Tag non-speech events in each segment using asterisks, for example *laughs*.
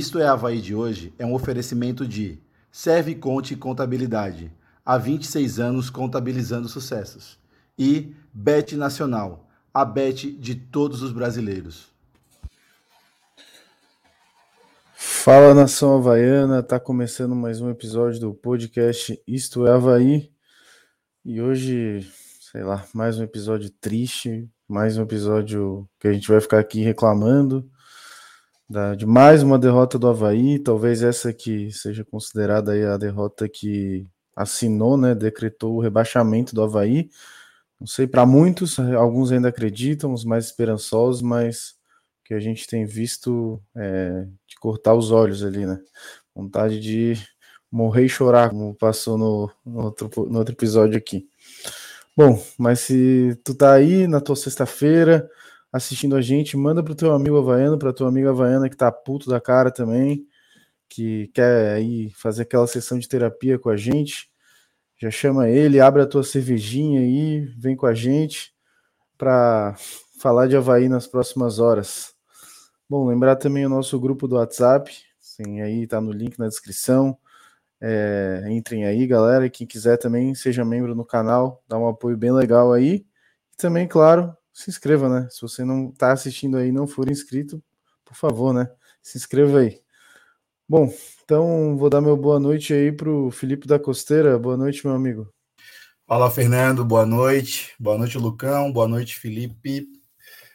Isto é Havaí de hoje é um oferecimento de Serve Conte Contabilidade. Há 26 anos contabilizando sucessos. E Bet Nacional, a bet de todos os brasileiros. Fala nação havaiana, tá começando mais um episódio do podcast Isto é Havaí. E hoje, sei lá, mais um episódio triste, mais um episódio que a gente vai ficar aqui reclamando da, de mais uma derrota do Havaí, talvez essa que seja considerada a derrota que assinou, né, decretou o rebaixamento do Havaí. Não sei, para muitos, alguns ainda acreditam, os mais esperançosos, mas que a gente tem visto é, de cortar os olhos ali, né? Vontade de morrer e chorar, como passou no, no, outro, no outro episódio aqui. Bom, mas se tu tá aí na tua sexta-feira, assistindo a gente, manda pro teu amigo havaiano, pra tua amiga havaiana que tá puto da cara também, que quer aí fazer aquela sessão de terapia com a gente. Já chama ele, abre a tua cervejinha aí, vem com a gente para falar de Havaí nas próximas horas. Bom, lembrar também o nosso grupo do WhatsApp, sim, aí tá no link na descrição. É, entrem aí, galera. Quem quiser também seja membro no canal, dá um apoio bem legal aí. E também, claro, se inscreva, né? Se você não está assistindo aí não for inscrito, por favor, né? Se inscreva aí. Bom, então vou dar meu boa noite aí para o Felipe da Costeira. Boa noite, meu amigo. Fala, Fernando. Boa noite. Boa noite, Lucão. Boa noite, Felipe.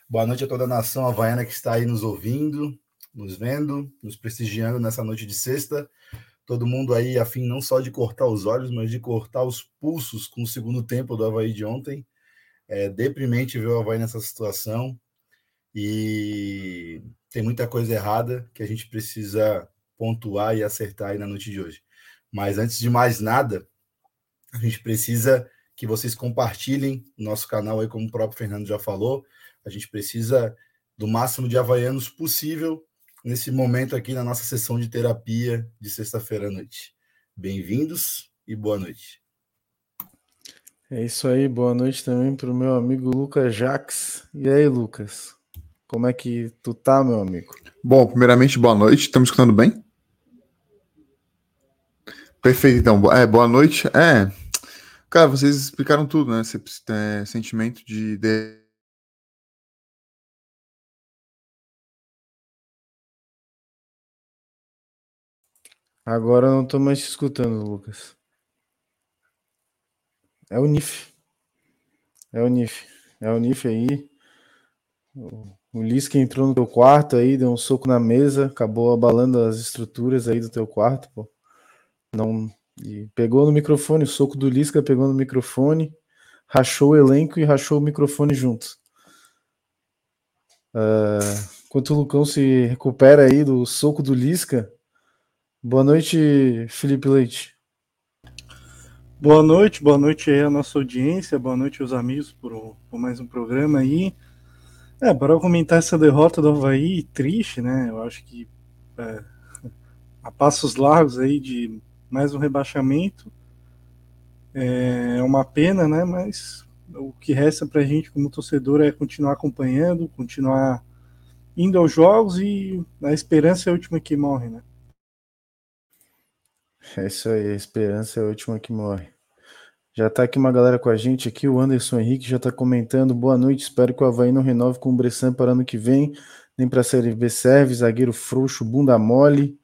Boa noite a toda a nação havaiana que está aí nos ouvindo, nos vendo, nos prestigiando nessa noite de sexta. Todo mundo aí a fim não só de cortar os olhos, mas de cortar os pulsos com o segundo tempo do Havaí de ontem. É deprimente ver o Havaí nessa situação e tem muita coisa errada que a gente precisa pontuar e acertar aí na noite de hoje. Mas antes de mais nada, a gente precisa que vocês compartilhem nosso canal aí, como o próprio Fernando já falou. A gente precisa do máximo de havaianos possível nesse momento aqui na nossa sessão de terapia de sexta-feira à noite. Bem-vindos e boa noite. É isso aí, boa noite também para o meu amigo Lucas Jax. E aí, Lucas? Como é que tu tá, meu amigo? Bom, primeiramente, boa noite. Estamos escutando bem? Perfeito, então. É, boa noite. É, cara, vocês explicaram tudo, né? Esse, é, sentimento de, de... Agora eu não tô mais te escutando, Lucas. É o NIF. É o NIF. É o NIF aí. O Lisca entrou no teu quarto aí, deu um soco na mesa, acabou abalando as estruturas aí do teu quarto, pô. Não. E pegou no microfone, o soco do Lisca pegou no microfone, rachou o elenco e rachou o microfone junto. Uh, enquanto o Lucão se recupera aí do soco do Lisca. Boa noite, Felipe Leite. Boa noite, boa noite aí a nossa audiência, boa noite aos amigos por, por mais um programa aí. É, para comentar essa derrota do Havaí, triste, né? Eu acho que é, a passos largos aí de mais um rebaixamento é uma pena, né? Mas o que resta para a gente como torcedor é continuar acompanhando, continuar indo aos jogos e a esperança é a última que morre, né? É isso aí, a esperança é a última que morre. Já tá aqui uma galera com a gente aqui, o Anderson Henrique já tá comentando, boa noite, espero que o Havaí não renove com o Bressan para ano que vem, nem para a Série B serve, zagueiro frouxo, bunda mole.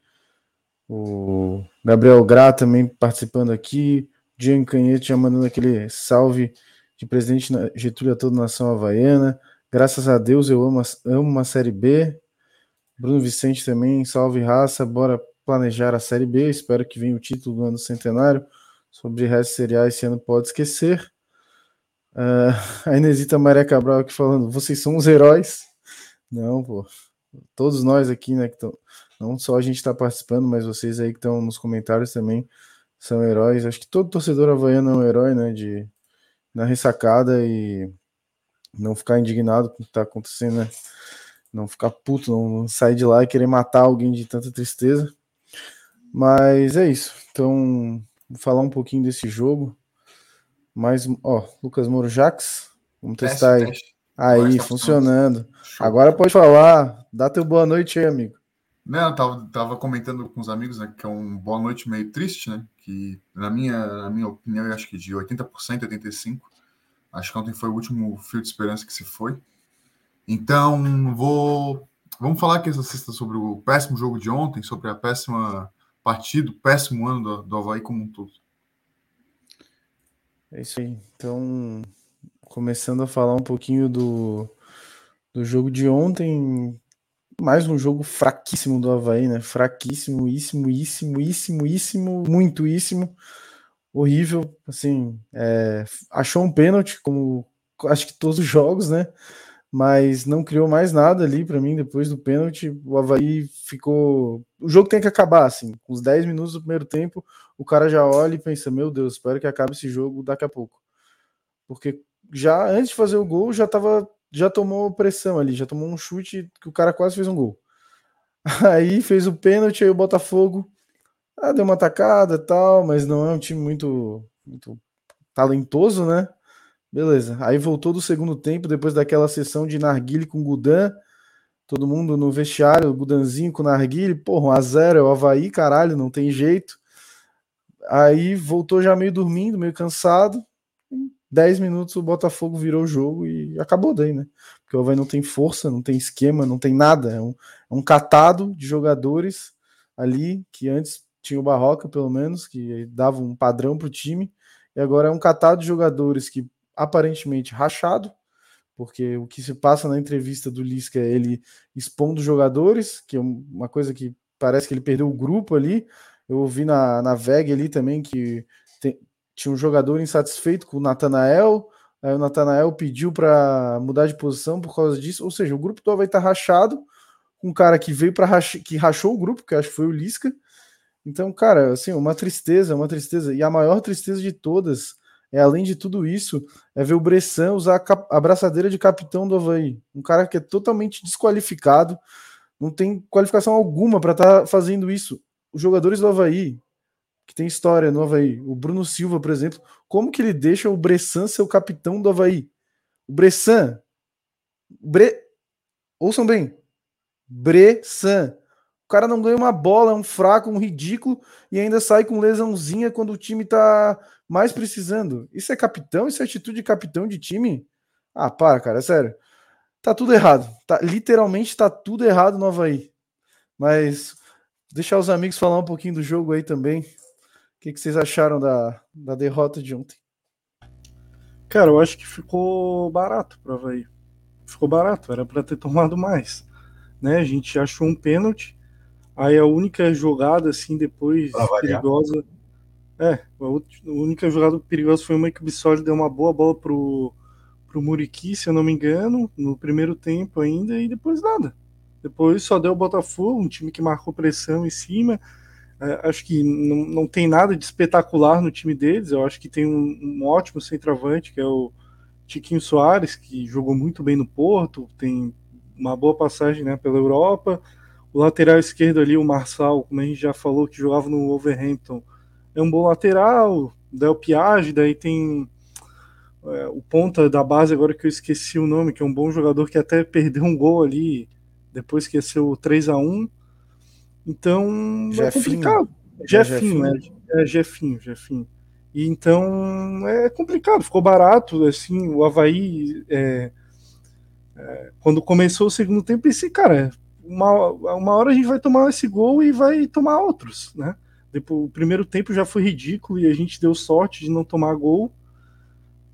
O Gabriel Gra também participando aqui, Jean Canhete já mandando aquele salve de presidente Getúlio a toda a nação havaiana. Graças a Deus eu amo, amo uma Série B. Bruno Vicente também, salve raça, bora planejar a Série B. Espero que venha o título do ano centenário. Sobre restos cereais esse ano pode esquecer. Uh, a Inesita Maria Cabral aqui falando, vocês são os heróis. Não, pô. Todos nós aqui, né, que estão. Não só a gente está participando, mas vocês aí que estão nos comentários também são heróis. Acho que todo torcedor havaiano é um herói, né? De na ressacada e não ficar indignado com o que está acontecendo, né? Não ficar puto, não sair de lá e querer matar alguém de tanta tristeza. Mas é isso. Então, vou falar um pouquinho desse jogo. Mas, ó, Lucas Moro Jax, vamos testar teste, aí. Teste. Aí, funcionando. Agora pode falar. Dá teu boa noite aí, amigo. Né, eu tava, tava comentando com os amigos né, que é um boa noite meio triste, né? Que na minha, na minha opinião, eu acho que de 80%, 85%. Acho que ontem foi o último fio de esperança que se foi. Então, vou. Vamos falar aqui essa sexta sobre o péssimo jogo de ontem, sobre a péssima partida, o péssimo ano do, do Havaí como um todo. É isso aí. Então, começando a falar um pouquinho do, do jogo de ontem, mais um jogo fraquíssimo do Havaí, né? Fraquíssimo, íssimo, íssimo, íssimo, íssimo, muito íssimo. Horrível, assim, é, achou um pênalti, como acho que todos os jogos, né? Mas não criou mais nada ali para mim depois do pênalti. O Havaí ficou. O jogo tem que acabar, assim. Com os 10 minutos do primeiro tempo, o cara já olha e pensa: Meu Deus, espero que acabe esse jogo daqui a pouco. Porque já antes de fazer o gol, já tava já tomou pressão ali, já tomou um chute que o cara quase fez um gol. *laughs* Aí fez o pênalti, aí o Botafogo ah, deu uma atacada tal, mas não é um time muito, muito talentoso, né? Beleza. Aí voltou do segundo tempo, depois daquela sessão de narguile com Gudan, todo mundo no vestiário, Gudanzinho com narguile, porra, um a zero é o Havaí, caralho, não tem jeito. Aí voltou já meio dormindo, meio cansado, 10 minutos o Botafogo virou o jogo e acabou daí, né? Porque o Havaí não tem força, não tem esquema, não tem nada. É um, é um catado de jogadores ali que antes tinha o Barroca, pelo menos, que dava um padrão para o time, e agora é um catado de jogadores que aparentemente rachado, porque o que se passa na entrevista do Lisca é ele expondo os jogadores, que é uma coisa que parece que ele perdeu o grupo ali. Eu ouvi na, na VEG ali também que tem, tinha um jogador insatisfeito com o Natanael, aí o Natanael pediu para mudar de posição por causa disso, ou seja, o grupo todo vai estar rachado, com um cara que veio para que rachou o grupo, que acho que foi o Lisca. Então, cara, assim, uma tristeza, uma tristeza, e a maior tristeza de todas é, além de tudo isso, é ver o Bressan usar a, a braçadeira de capitão do Havaí. Um cara que é totalmente desqualificado, não tem qualificação alguma para estar tá fazendo isso. Os jogadores do Havaí, que tem história no Havaí. O Bruno Silva, por exemplo, como que ele deixa o Bressan ser o capitão do Havaí? O Bressan. Bre... Ouçam bem. Bressan. O cara não ganha uma bola, é um fraco, um ridículo e ainda sai com lesãozinha quando o time tá mais precisando. Isso é capitão? Isso é atitude de capitão de time? Ah, para, cara, é sério. Tá tudo errado. Tá, literalmente tá tudo errado no Havaí. Mas deixar os amigos falar um pouquinho do jogo aí também que, que vocês acharam da, da derrota de ontem? Cara, eu acho que ficou barato para Havaí. Ficou barato, era para ter tomado mais. Né? A gente achou um pênalti, aí a única jogada assim depois perigosa. É, a única jogada perigosa foi uma que o Bissoli deu uma boa bola pro, pro Muriqui, se eu não me engano, no primeiro tempo ainda, e depois nada. Depois só deu o Botafogo, um time que marcou pressão em cima, é, acho que não, não tem nada de espetacular no time deles. Eu acho que tem um, um, ótimo centroavante, que é o Tiquinho Soares, que jogou muito bem no Porto, tem uma boa passagem né, pela Europa. O lateral esquerdo ali, o Marçal, como a gente já falou, que jogava no Wolverhampton, é um bom lateral. Del Piage, daí tem é, o ponta da base, agora que eu esqueci o nome, que é um bom jogador que até perdeu um gol ali depois que ia ser o 3 a 1 então Jefinho. é complicado. É Jefinho, é, é Jefinho, Jefinho. E então é complicado, ficou barato, assim, o Havaí é, é, quando começou o segundo tempo, pensei, cara, uma, uma hora a gente vai tomar esse gol e vai tomar outros, né? Depois, o primeiro tempo já foi ridículo e a gente deu sorte de não tomar gol.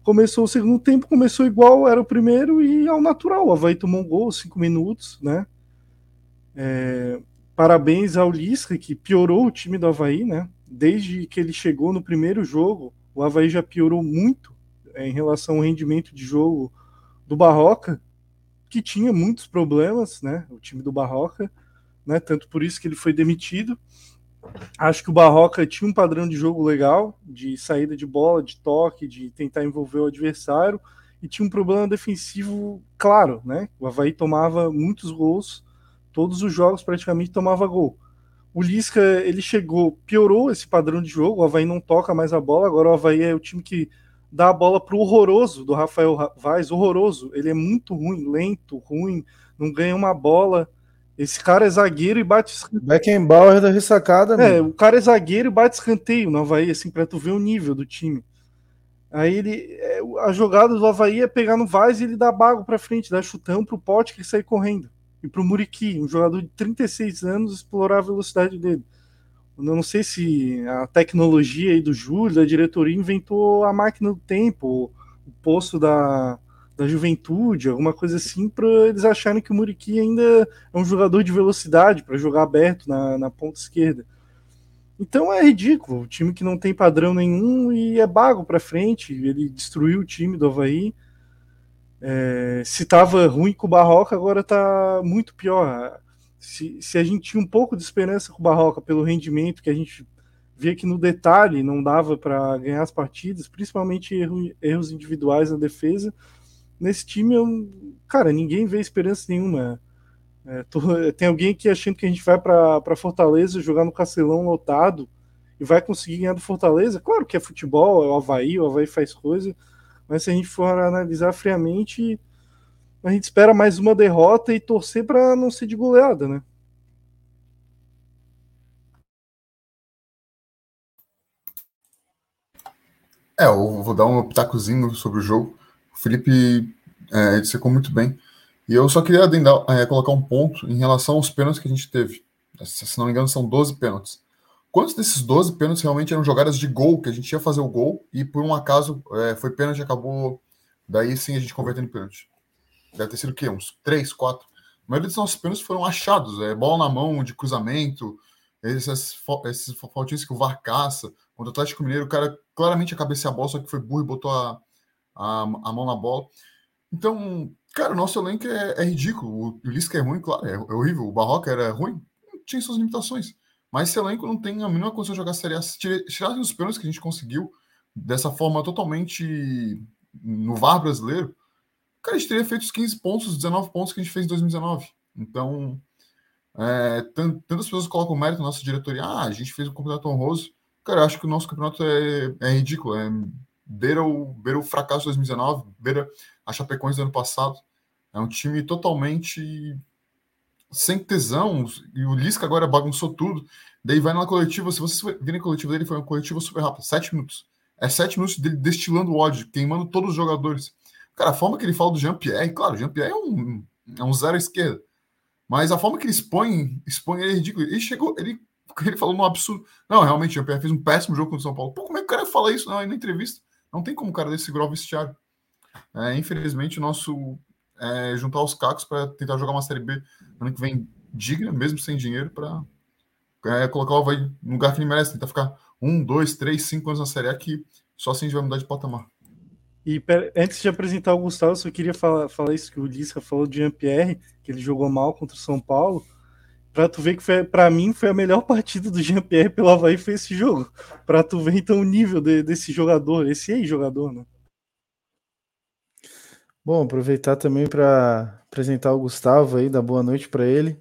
Começou o segundo tempo, começou igual, era o primeiro e ao natural. O Havaí tomou um gol, cinco minutos, né? É, parabéns ao Lisca, que piorou o time do Havaí, né? Desde que ele chegou no primeiro jogo, o Havaí já piorou muito é, em relação ao rendimento de jogo do Barroca, que tinha muitos problemas, né? O time do Barroca, né? Tanto por isso que ele foi demitido. Acho que o Barroca tinha um padrão de jogo legal, de saída de bola, de toque, de tentar envolver o adversário, e tinha um problema defensivo claro, né? O Havaí tomava muitos gols todos os jogos praticamente tomava gol. O Lisca, ele chegou, piorou esse padrão de jogo, o Havaí não toca mais a bola, agora o Havaí é o time que dá a bola pro horroroso do Rafael Vaz, horroroso. Ele é muito ruim, lento, ruim, não ganha uma bola. Esse cara é zagueiro e bate escanteio. Beckenbauer da ressacada, É, o cara é zagueiro e bate escanteio no Havaí, assim, pra tu ver o nível do time. Aí ele. É, a jogada do Havaí é pegar no Vaz e ele dá bago pra frente, dá chutão pro pote que sai correndo. E pro Muriqui, um jogador de 36 anos, explorar a velocidade dele. Eu não sei se a tecnologia aí do Júlio, da diretoria, inventou a máquina do tempo, o posto da, da juventude, alguma coisa assim, para eles acharem que o Muriqui ainda é um jogador de velocidade para jogar aberto na, na ponta esquerda. Então é ridículo, o time que não tem padrão nenhum e é bago para frente, ele destruiu o time do Havaí. É, se estava ruim com o Barroca, agora está muito pior. Se, se a gente tinha um pouco de esperança com o Barroca pelo rendimento que a gente via que no detalhe não dava para ganhar as partidas, principalmente erro, erros individuais na defesa, nesse time, eu, cara, ninguém vê esperança nenhuma. É, tô, *laughs* tem alguém aqui achando que a gente vai para Fortaleza jogar no Castelão lotado e vai conseguir ganhar do Fortaleza. Claro que é futebol, é o Havaí, o Havaí faz coisa, mas se a gente for analisar friamente, a gente espera mais uma derrota e torcer para não ser de goleada, né? É, eu vou dar um pitacozinho sobre o jogo. O Felipe é, muito bem. E eu só queria adendar, é, colocar um ponto em relação aos pênaltis que a gente teve. Se não me engano, são 12 pênaltis. Quantos desses 12 pênaltis realmente eram jogadas de gol, que a gente ia fazer o gol e por um acaso é, foi pênalti e acabou. Daí sim a gente convertendo pênalti. Deve ter sido o quê? Uns 3, 4. A maioria dos nossos pênaltis foram achados. É, bola na mão, de cruzamento, esses, esses faltinhos que o VAR caça. Contra o Atlético Mineiro, o cara claramente a cabeça a bola, só que foi burro e botou a, a, a mão na bola. Então, cara, o nosso elenco é, é ridículo. O Lisca é ruim, claro, é, é, horrível. O Barroca era ruim, tinha suas limitações. Mas esse elenco não tem a mínima condição de jogar Série A. Tirar os pênaltis que a gente conseguiu dessa forma totalmente no VAR brasileiro, cara, a gente teria feito os 15 pontos, 19 pontos que a gente fez em 2019. Então, é, tantas pessoas colocam mérito na nossa diretoria. Ah, a gente fez um campeonato honroso. Cara, eu acho que o nosso campeonato é, é ridículo. É, beira, o, beira o fracasso de 2019, beira a Chapecoense do ano passado. É um time totalmente sem tesão, e o Lisca agora bagunçou tudo. Daí vai na coletiva, se vocês virem a coletiva dele, foi uma coletiva super rápida, sete minutos. É sete minutos dele destilando ódio, queimando todos os jogadores. Cara, a forma que ele fala do Jean-Pierre, claro, o Jean-Pierre é um, é um zero à esquerda. Mas a forma que ele expõe, expõe ele é ridículo. Ele chegou, ele, ele falou um absurdo. Não, realmente, o Jean-Pierre fez um péssimo jogo contra o São Paulo. Pô, como é que o cara fala isso não, na entrevista? Não tem como o cara desse segurar o vestiário. É, infelizmente, nosso é, juntar os cacos para tentar jogar uma Série B ano que vem digna, mesmo sem dinheiro, para é, colocar o Havaí no lugar que ele merece. Tentar ficar um, dois, três, cinco anos na Série A que só assim a gente vai mudar de patamar. E antes de apresentar o Gustavo, eu só queria falar, falar isso que o Lisca falou de Jean-Pierre, que ele jogou mal contra o São Paulo. Pra tu ver que foi, pra mim foi a melhor partida do Jean-Pierre pelo Havaí foi esse jogo. Pra tu ver então o nível de, desse jogador, esse aí jogador, né? Bom, aproveitar também para apresentar o Gustavo aí, dar boa noite para ele.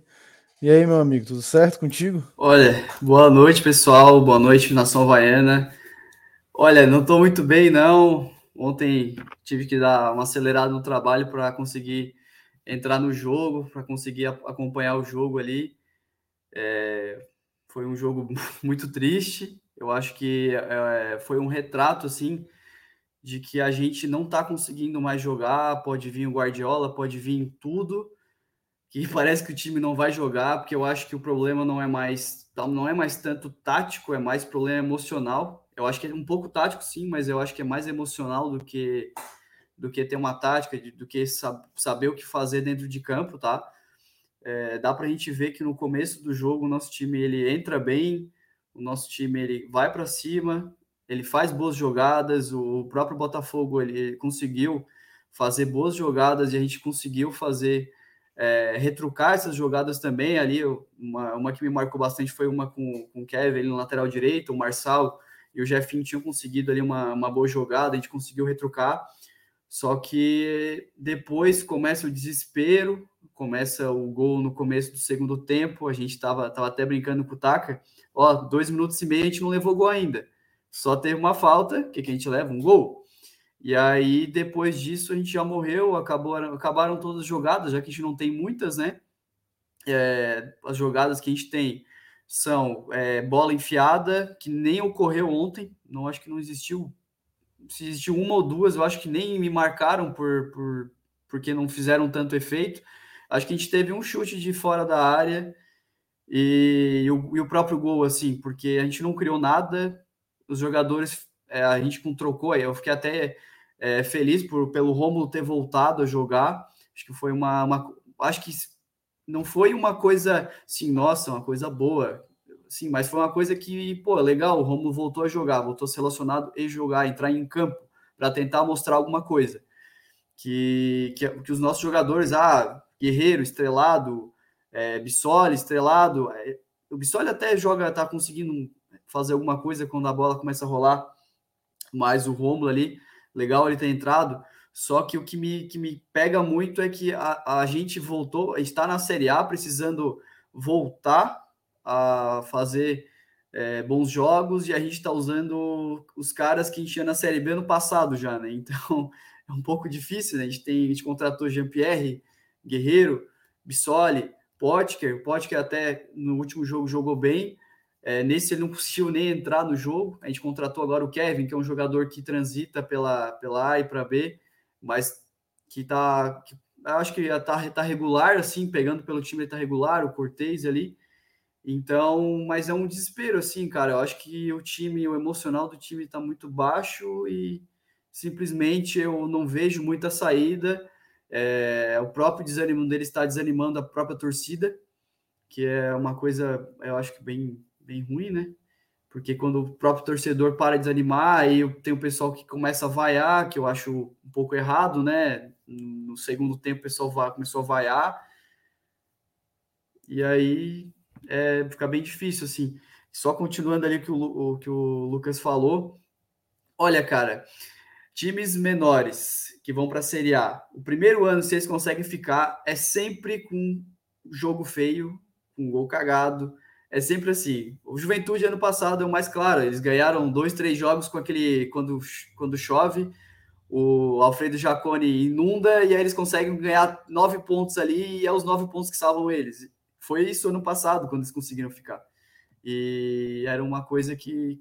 E aí, meu amigo, tudo certo contigo? Olha, boa noite, pessoal. Boa noite, Nação Havaiana. Olha, não estou muito bem, não. Ontem tive que dar uma acelerada no trabalho para conseguir entrar no jogo, para conseguir acompanhar o jogo ali. É, foi um jogo *laughs* muito triste. Eu acho que é, foi um retrato, assim, de que a gente não está conseguindo mais jogar, pode vir o Guardiola, pode vir tudo, que *laughs* parece que o time não vai jogar, porque eu acho que o problema não é mais não é mais tanto tático, é mais problema emocional. Eu acho que é um pouco tático sim, mas eu acho que é mais emocional do que do que ter uma tática, do que saber o que fazer dentro de campo, tá? É, dá para a gente ver que no começo do jogo o nosso time ele entra bem, o nosso time ele vai para cima, ele faz boas jogadas, o próprio Botafogo ele conseguiu fazer boas jogadas e a gente conseguiu fazer é, retrucar essas jogadas também ali. Uma, uma que me marcou bastante foi uma com, com o Kevin no lateral direito, o Marçal e o Jefinho tinham conseguido ali uma, uma boa jogada, a gente conseguiu retrucar. Só que depois começa o desespero, começa o gol no começo do segundo tempo. A gente estava tava até brincando com o Taka. Ó, dois minutos e meio a gente não levou gol ainda. Só teve uma falta, que, que a gente leva? Um gol. E aí, depois disso, a gente já morreu, acabou, acabaram todas as jogadas, já que a gente não tem muitas, né? é, as jogadas que a gente tem são é, bola enfiada, que nem ocorreu ontem, não acho que não existiu. Se existiu uma ou duas, eu acho que nem me marcaram por, por porque não fizeram tanto efeito. Acho que a gente teve um chute de fora da área e, e, o, e o, próprio gol, assim, porque a gente não criou nada, os jogadores, é, a gente trocou, eu fiquei até é, feliz por, pelo Romulo ter voltado a jogar. Acho que foi uma, uma acho que não foi uma coisa assim, nossa, uma coisa boa, sim, mas foi uma coisa que, pô, legal, o Romulo voltou a jogar, voltou a ser relacionado e jogar, entrar em campo para tentar mostrar alguma coisa. Que, que, que, os nossos jogadores, ah, Guerreiro, estrelado, é, Bissoli, estrelado, é, o Bissoli até joga, tá conseguindo fazer alguma coisa quando a bola começa a rolar, mas o Romulo ali, legal ele ter entrado, só que o que me, que me pega muito é que a, a gente voltou, está na Série A precisando voltar a fazer é, bons jogos e a gente está usando os caras que a gente tinha na Série B no passado já, né? Então *laughs* é um pouco difícil, né? A gente, tem, a gente contratou Jean-Pierre, Guerreiro, Bissoli, Potker. Potker até no último jogo jogou bem. É, nesse ele não conseguiu nem entrar no jogo. A gente contratou agora o Kevin, que é um jogador que transita pela, pela A e para B mas que tá. Que, acho que tá, tá regular, assim, pegando pelo time, ele tá regular, o Cortez ali. Então, mas é um desespero, assim, cara. Eu acho que o time, o emocional do time tá muito baixo e simplesmente eu não vejo muita saída. É, o próprio desânimo dele está desanimando a própria torcida, que é uma coisa, eu acho que bem, bem ruim, né? porque quando o próprio torcedor para de desanimar, aí tem o pessoal que começa a vaiar, que eu acho um pouco errado, né? No segundo tempo o pessoal vai, começou a vaiar, e aí é, fica bem difícil, assim. Só continuando ali que o, o que o Lucas falou, olha, cara, times menores que vão para a Série A, o primeiro ano, se eles conseguem ficar, é sempre com jogo feio, com gol cagado, é sempre assim. O Juventude ano passado é o mais claro. Eles ganharam dois, três jogos com aquele quando, quando chove. O Alfredo Jaconi inunda e aí eles conseguem ganhar nove pontos ali e é os nove pontos que salvam eles. Foi isso ano passado quando eles conseguiram ficar. E era uma coisa que,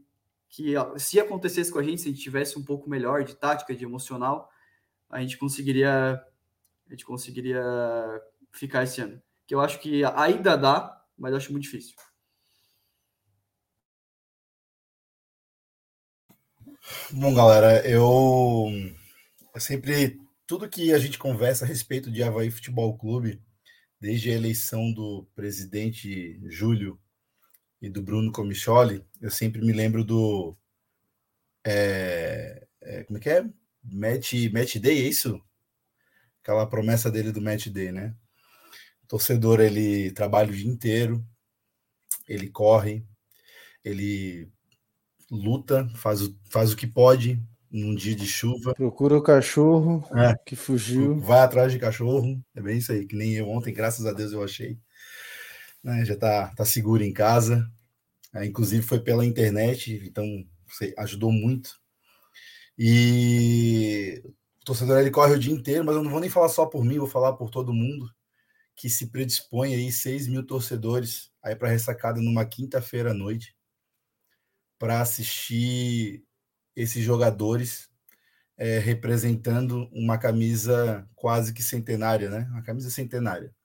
que se acontecesse com a gente, se a gente tivesse um pouco melhor de tática, de emocional, a gente conseguiria a gente conseguiria ficar esse ano. Que eu acho que ainda dá, mas eu acho muito difícil. Bom, galera, eu, sempre tudo que a gente conversa a respeito de Havaí Futebol Clube, desde a eleição do presidente Júlio e do Bruno Comicholi, eu sempre me lembro do é, é, como é que é? Match, match Day, é isso? Aquela promessa dele do Match Day, né? O torcedor, ele trabalha o dia inteiro, ele corre, ele luta, faz o, faz o que pode num dia de chuva. Procura o cachorro é. que fugiu. Vai atrás de cachorro. É bem isso aí, que nem eu ontem, graças a Deus, eu achei. Né, já tá, tá seguro em casa. É, inclusive foi pela internet, então você ajudou muito. E o torcedor ele corre o dia inteiro, mas eu não vou nem falar só por mim, vou falar por todo mundo que se predispõe aí 6 mil torcedores aí para ressacada numa quinta-feira à noite para assistir esses jogadores é, representando uma camisa quase que centenária, né? Uma camisa centenária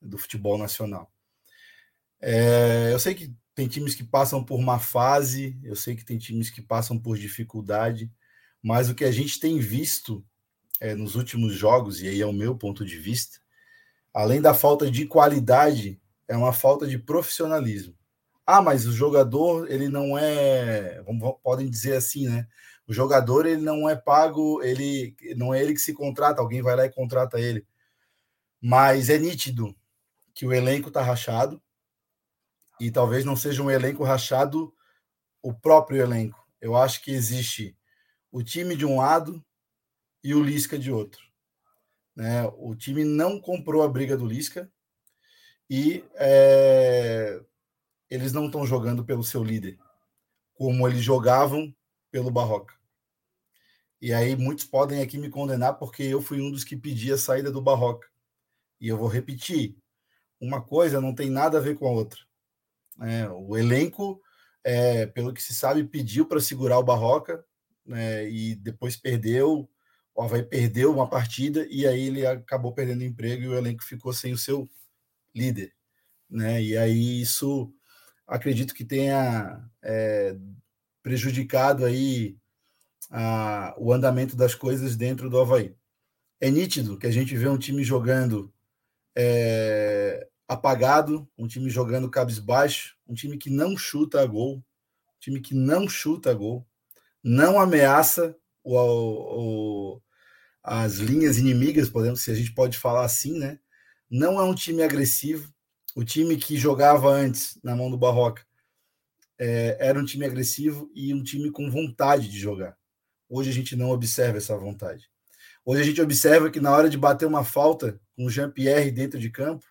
do futebol nacional. É, eu sei que tem times que passam por uma fase, eu sei que tem times que passam por dificuldade, mas o que a gente tem visto é, nos últimos jogos, e aí é o meu ponto de vista, além da falta de qualidade, é uma falta de profissionalismo. Ah, mas o jogador, ele não é, podem dizer assim, né? O jogador, ele não é pago, ele não é ele que se contrata, alguém vai lá e contrata ele. Mas é nítido que o elenco está rachado e talvez não seja um elenco rachado o próprio elenco. Eu acho que existe o time de um lado e o Lisca de outro. Né? O time não comprou a briga do Lisca e é, eles não estão jogando pelo seu líder, como eles jogavam pelo Barroca. E aí muitos podem aqui me condenar porque eu fui um dos que pedi a saída do Barroca. E eu vou repetir, uma coisa não tem nada a ver com a outra. É, o elenco, é, pelo que se sabe, pediu para segurar o Barroca né, e depois perdeu. O Havaí perdeu uma partida e aí ele acabou perdendo emprego e o elenco ficou sem o seu líder. Né? E aí isso acredito que tenha é, prejudicado aí a, o andamento das coisas dentro do Havaí. É nítido que a gente vê um time jogando é, apagado, um time jogando cabisbaixo, um time que não chuta a gol, um time que não chuta a gol, não ameaça o, o, as linhas inimigas, podemos, se a gente pode falar assim, né? Não é um time agressivo. O time que jogava antes na mão do Barroca é, era um time agressivo e um time com vontade de jogar. Hoje a gente não observa essa vontade. Hoje a gente observa que na hora de bater uma falta com o Jean-Pierre dentro de campo,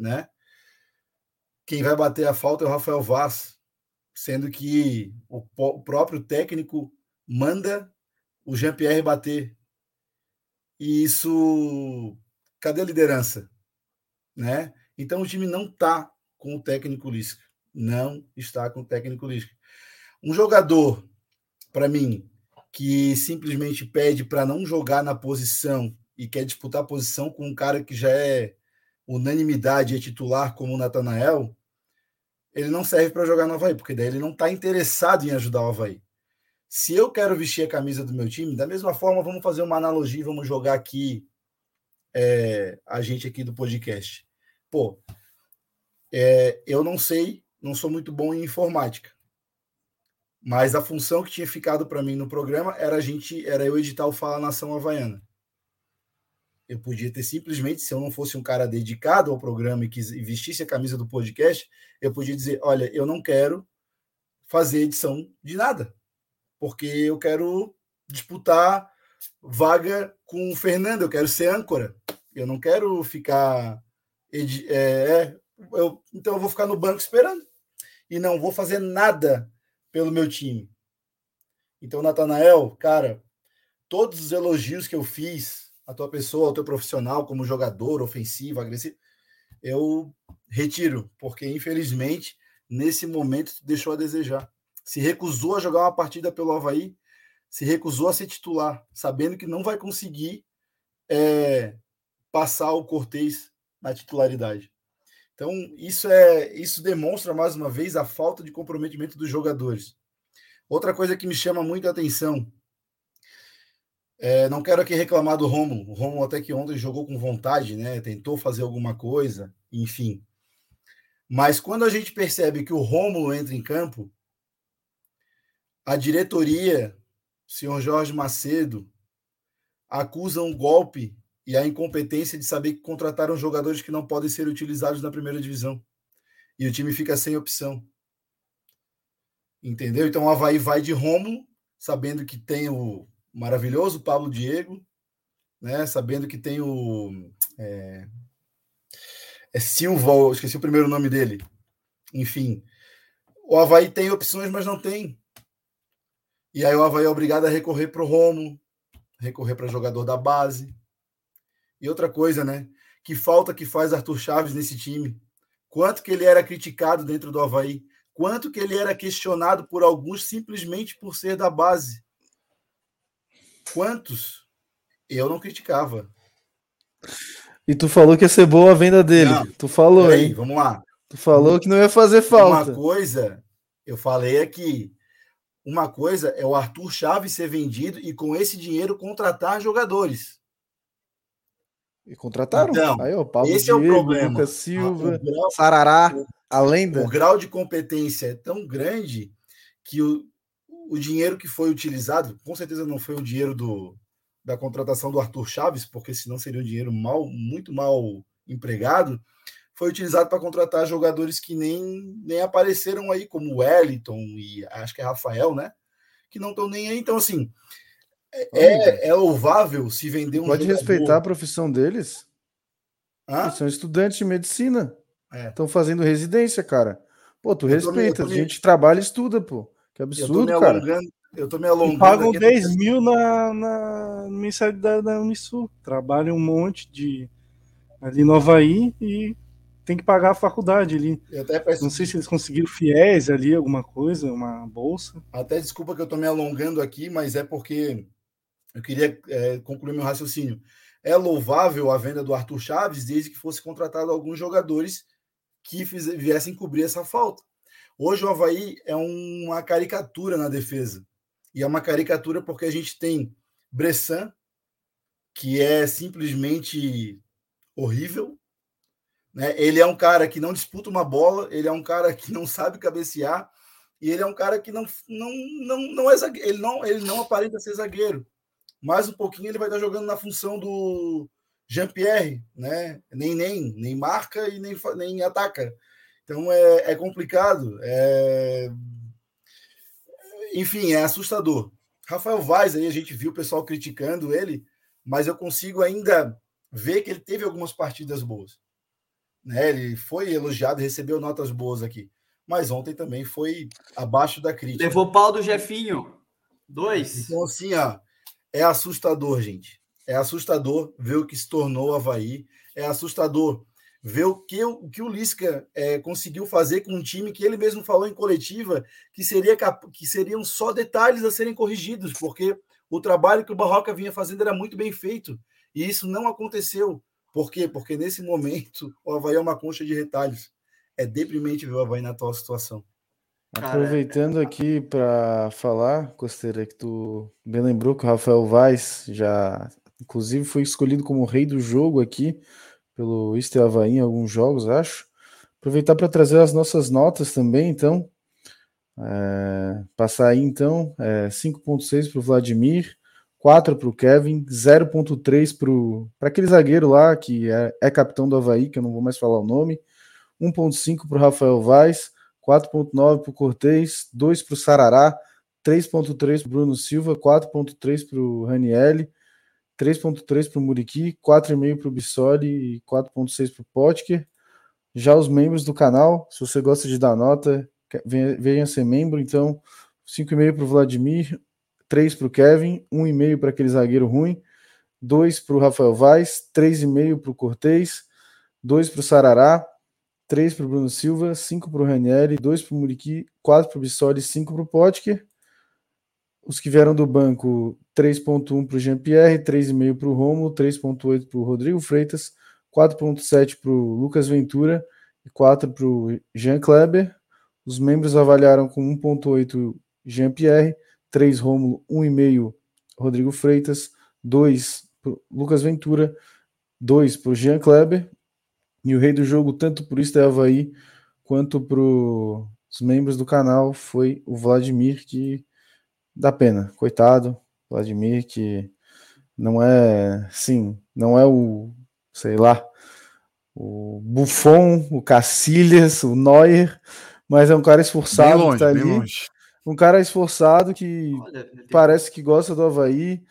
né? Quem vai bater a falta é o Rafael Vaz, sendo que o, o próprio técnico manda o Jean-Pierre bater. E isso. Cadê a liderança? Né? Então o time não está com o técnico Lisca. Não está com o técnico Lisca. Um jogador, para mim, que simplesmente pede para não jogar na posição e quer disputar a posição com um cara que já é unanimidade é titular como o Natanael, ele não serve para jogar no Havaí, porque daí ele não está interessado em ajudar o Havaí. Se eu quero vestir a camisa do meu time, da mesma forma, vamos fazer uma analogia, vamos jogar aqui é, a gente aqui do podcast. Pô, é, eu não sei, não sou muito bom em informática. Mas a função que tinha ficado para mim no programa era a gente, era eu editar o Fala Nação Havaiana. Eu podia ter simplesmente, se eu não fosse um cara dedicado ao programa e que vestisse a camisa do podcast, eu podia dizer: olha, eu não quero fazer edição de nada, porque eu quero disputar vaga com o Fernando, eu quero ser âncora, eu não quero ficar. É, é, eu, então eu vou ficar no banco esperando e não vou fazer nada pelo meu time. Então, Natanael, cara, todos os elogios que eu fiz à tua pessoa, ao teu profissional, como jogador, ofensivo, agressivo, eu retiro, porque infelizmente, nesse momento, deixou a desejar. Se recusou a jogar uma partida pelo Havaí, se recusou a ser titular, sabendo que não vai conseguir é, passar o Cortez na titularidade. Então, isso é isso demonstra mais uma vez a falta de comprometimento dos jogadores. Outra coisa que me chama muita atenção, é, não quero aqui reclamar do Romulo. O Romulo até que ontem jogou com vontade, né? Tentou fazer alguma coisa, enfim. Mas quando a gente percebe que o Romulo entra em campo, a diretoria, o senhor Jorge Macedo, acusa um golpe e a incompetência de saber que contrataram jogadores que não podem ser utilizados na primeira divisão. E o time fica sem opção. Entendeu? Então o Havaí vai de Romulo, sabendo que tem o maravilhoso Pablo Diego, né? sabendo que tem o. É, é Silva, esqueci o primeiro nome dele. Enfim. O Havaí tem opções, mas não tem. E aí o Havaí é obrigado a recorrer para o Romulo, recorrer para jogador da base. E outra coisa, né? Que falta que faz Arthur Chaves nesse time. Quanto que ele era criticado dentro do Havaí. Quanto que ele era questionado por alguns simplesmente por ser da base. Quantos? Eu não criticava. E tu falou que ia ser boa a venda dele. Não, tu falou, aí, hein? Vamos lá. Tu falou que não ia fazer falta. Uma coisa, eu falei aqui. Uma coisa é o Arthur Chaves ser vendido e com esse dinheiro contratar jogadores. E contrataram. Então, Aí, ó, Paulo esse Diego, é o problema. Lucas Silva, grau, Sarará, a lenda. O grau de competência é tão grande que o, o dinheiro que foi utilizado, com certeza não foi o dinheiro do, da contratação do Arthur Chaves, porque senão seria um dinheiro mal, muito mal empregado, foi utilizado para contratar jogadores que nem, nem apareceram aí, como Wellington e acho que é Rafael, né? Que não estão nem aí. Então, assim, é, é louvável se vender um Pode jogador. respeitar a profissão deles. Hã? São estudantes de medicina. Estão É. fazendo residência, cara. Pô, tu Eu respeita. tô A me- gente trabalha e estuda, pô. Que Eu tô me absurdo, cara. alongando, eu tô me E alongando. pagam aqui. 10 mil na, na mensalidade da Unisul. Trabalham um monte de ali no Havaí e tem que pagar a faculdade ali. Peço... Não sei se eles conseguiram fiéis ali, alguma coisa, uma bolsa. Até desculpa que eu estou me alongando aqui, mas é porque eu queria é, concluir meu raciocínio. É louvável a venda do Arthur Chaves desde que fosse contratado alguns jogadores que fiz, viessem cobrir essa falta. Hoje o Havaí é uma caricatura na defesa. E é uma caricatura porque a gente tem Bressan, que é simplesmente horrível. Né? Ele é um cara que não disputa uma bola, ele é um cara que não sabe cabecear, e ele é um cara que não, não, não, não é zagueiro, ele não, ele não aparenta ser zagueiro. Mais um pouquinho ele vai estar jogando na função do Jean-Pierre, né? Nem nem, nem marca e nem, nem ataca. Então é, é complicado. É... Enfim, é assustador. Rafael Vaz aí a gente viu o pessoal criticando ele, mas eu consigo ainda ver que ele teve algumas partidas boas. Né? Ele foi elogiado, recebeu notas boas aqui. Mas ontem também foi abaixo da crítica. Levou pau do Jefinho. Dois. Então, assim, ó, é assustador, gente. É assustador ver o que se tornou o Havaí. É assustador ver o que o, que o Lisca é, conseguiu fazer com um time que ele mesmo falou em coletiva que, seria, que seriam só detalhes a serem corrigidos, porque o trabalho que o Barroca vinha fazendo era muito bem feito. E isso não aconteceu. Por quê? Porque nesse momento *laughs* o Havaí é uma concha de retalhos. É deprimente ver o Havaí na atual situação. Aproveitando aqui para falar, Costeira, que tu bem lembrou que o Rafael Vaz já, inclusive, foi escolhido como rei do jogo aqui pelo Easter Havaí em alguns jogos, acho. Aproveitar para trazer as nossas notas também, então. É, passar aí, então, é, 5.6 para o Vladimir, 4 para o Kevin, 0.3 para aquele zagueiro lá que é, é, capitão do Havaí, que eu não vou mais falar o nome, 1.5 para o Rafael Vaz, 4.9 para o Cortez, 2 para o Sarará, 3.3 para o Bruno Silva, 4.3 para o Ranielli, 3.3 para o Muriqui, 4,5 para o Bissoli e 4.6 para o Potker. Já os membros do canal, se você gosta de dar nota, venha, ser membro, então 5,5 para o Vladimir, 3 para o Kevin, 1,5 para aquele zagueiro ruim, 2 para o Rafael Vaz, 3,5 para o Cortez, 2 para o Sarará, 3 para o Bruno Silva, 5 para o Ranieri, 2 para o Muriqui, 4 para o Bissoli, 5 para o Potker. Os que vieram do banco, 3.1 para o Jean-Pierre, 3,5 para o Romo, 3.8 para o Rodrigo Freitas, 4.7 para o Lucas Ventura e 4 para o Jean Kleber. Os membros avaliaram com 1.8 Jean-Pierre, 3 Romulo, 1,5 Rodrigo Freitas, 2 Lucas Ventura, 2 para o Jean Kleber e o rei do jogo, tanto por isso da Havaí quanto para os membros do canal, foi o Vladimir, que dá pena. Coitado, Vladimir, que não é, sim, não é o, sei lá, o Buffon, o Cacilhas, o Neuer, mas é um cara esforçado longe, que tá ali. Longe. Um cara esforçado que Olha, parece que gosta do Havaí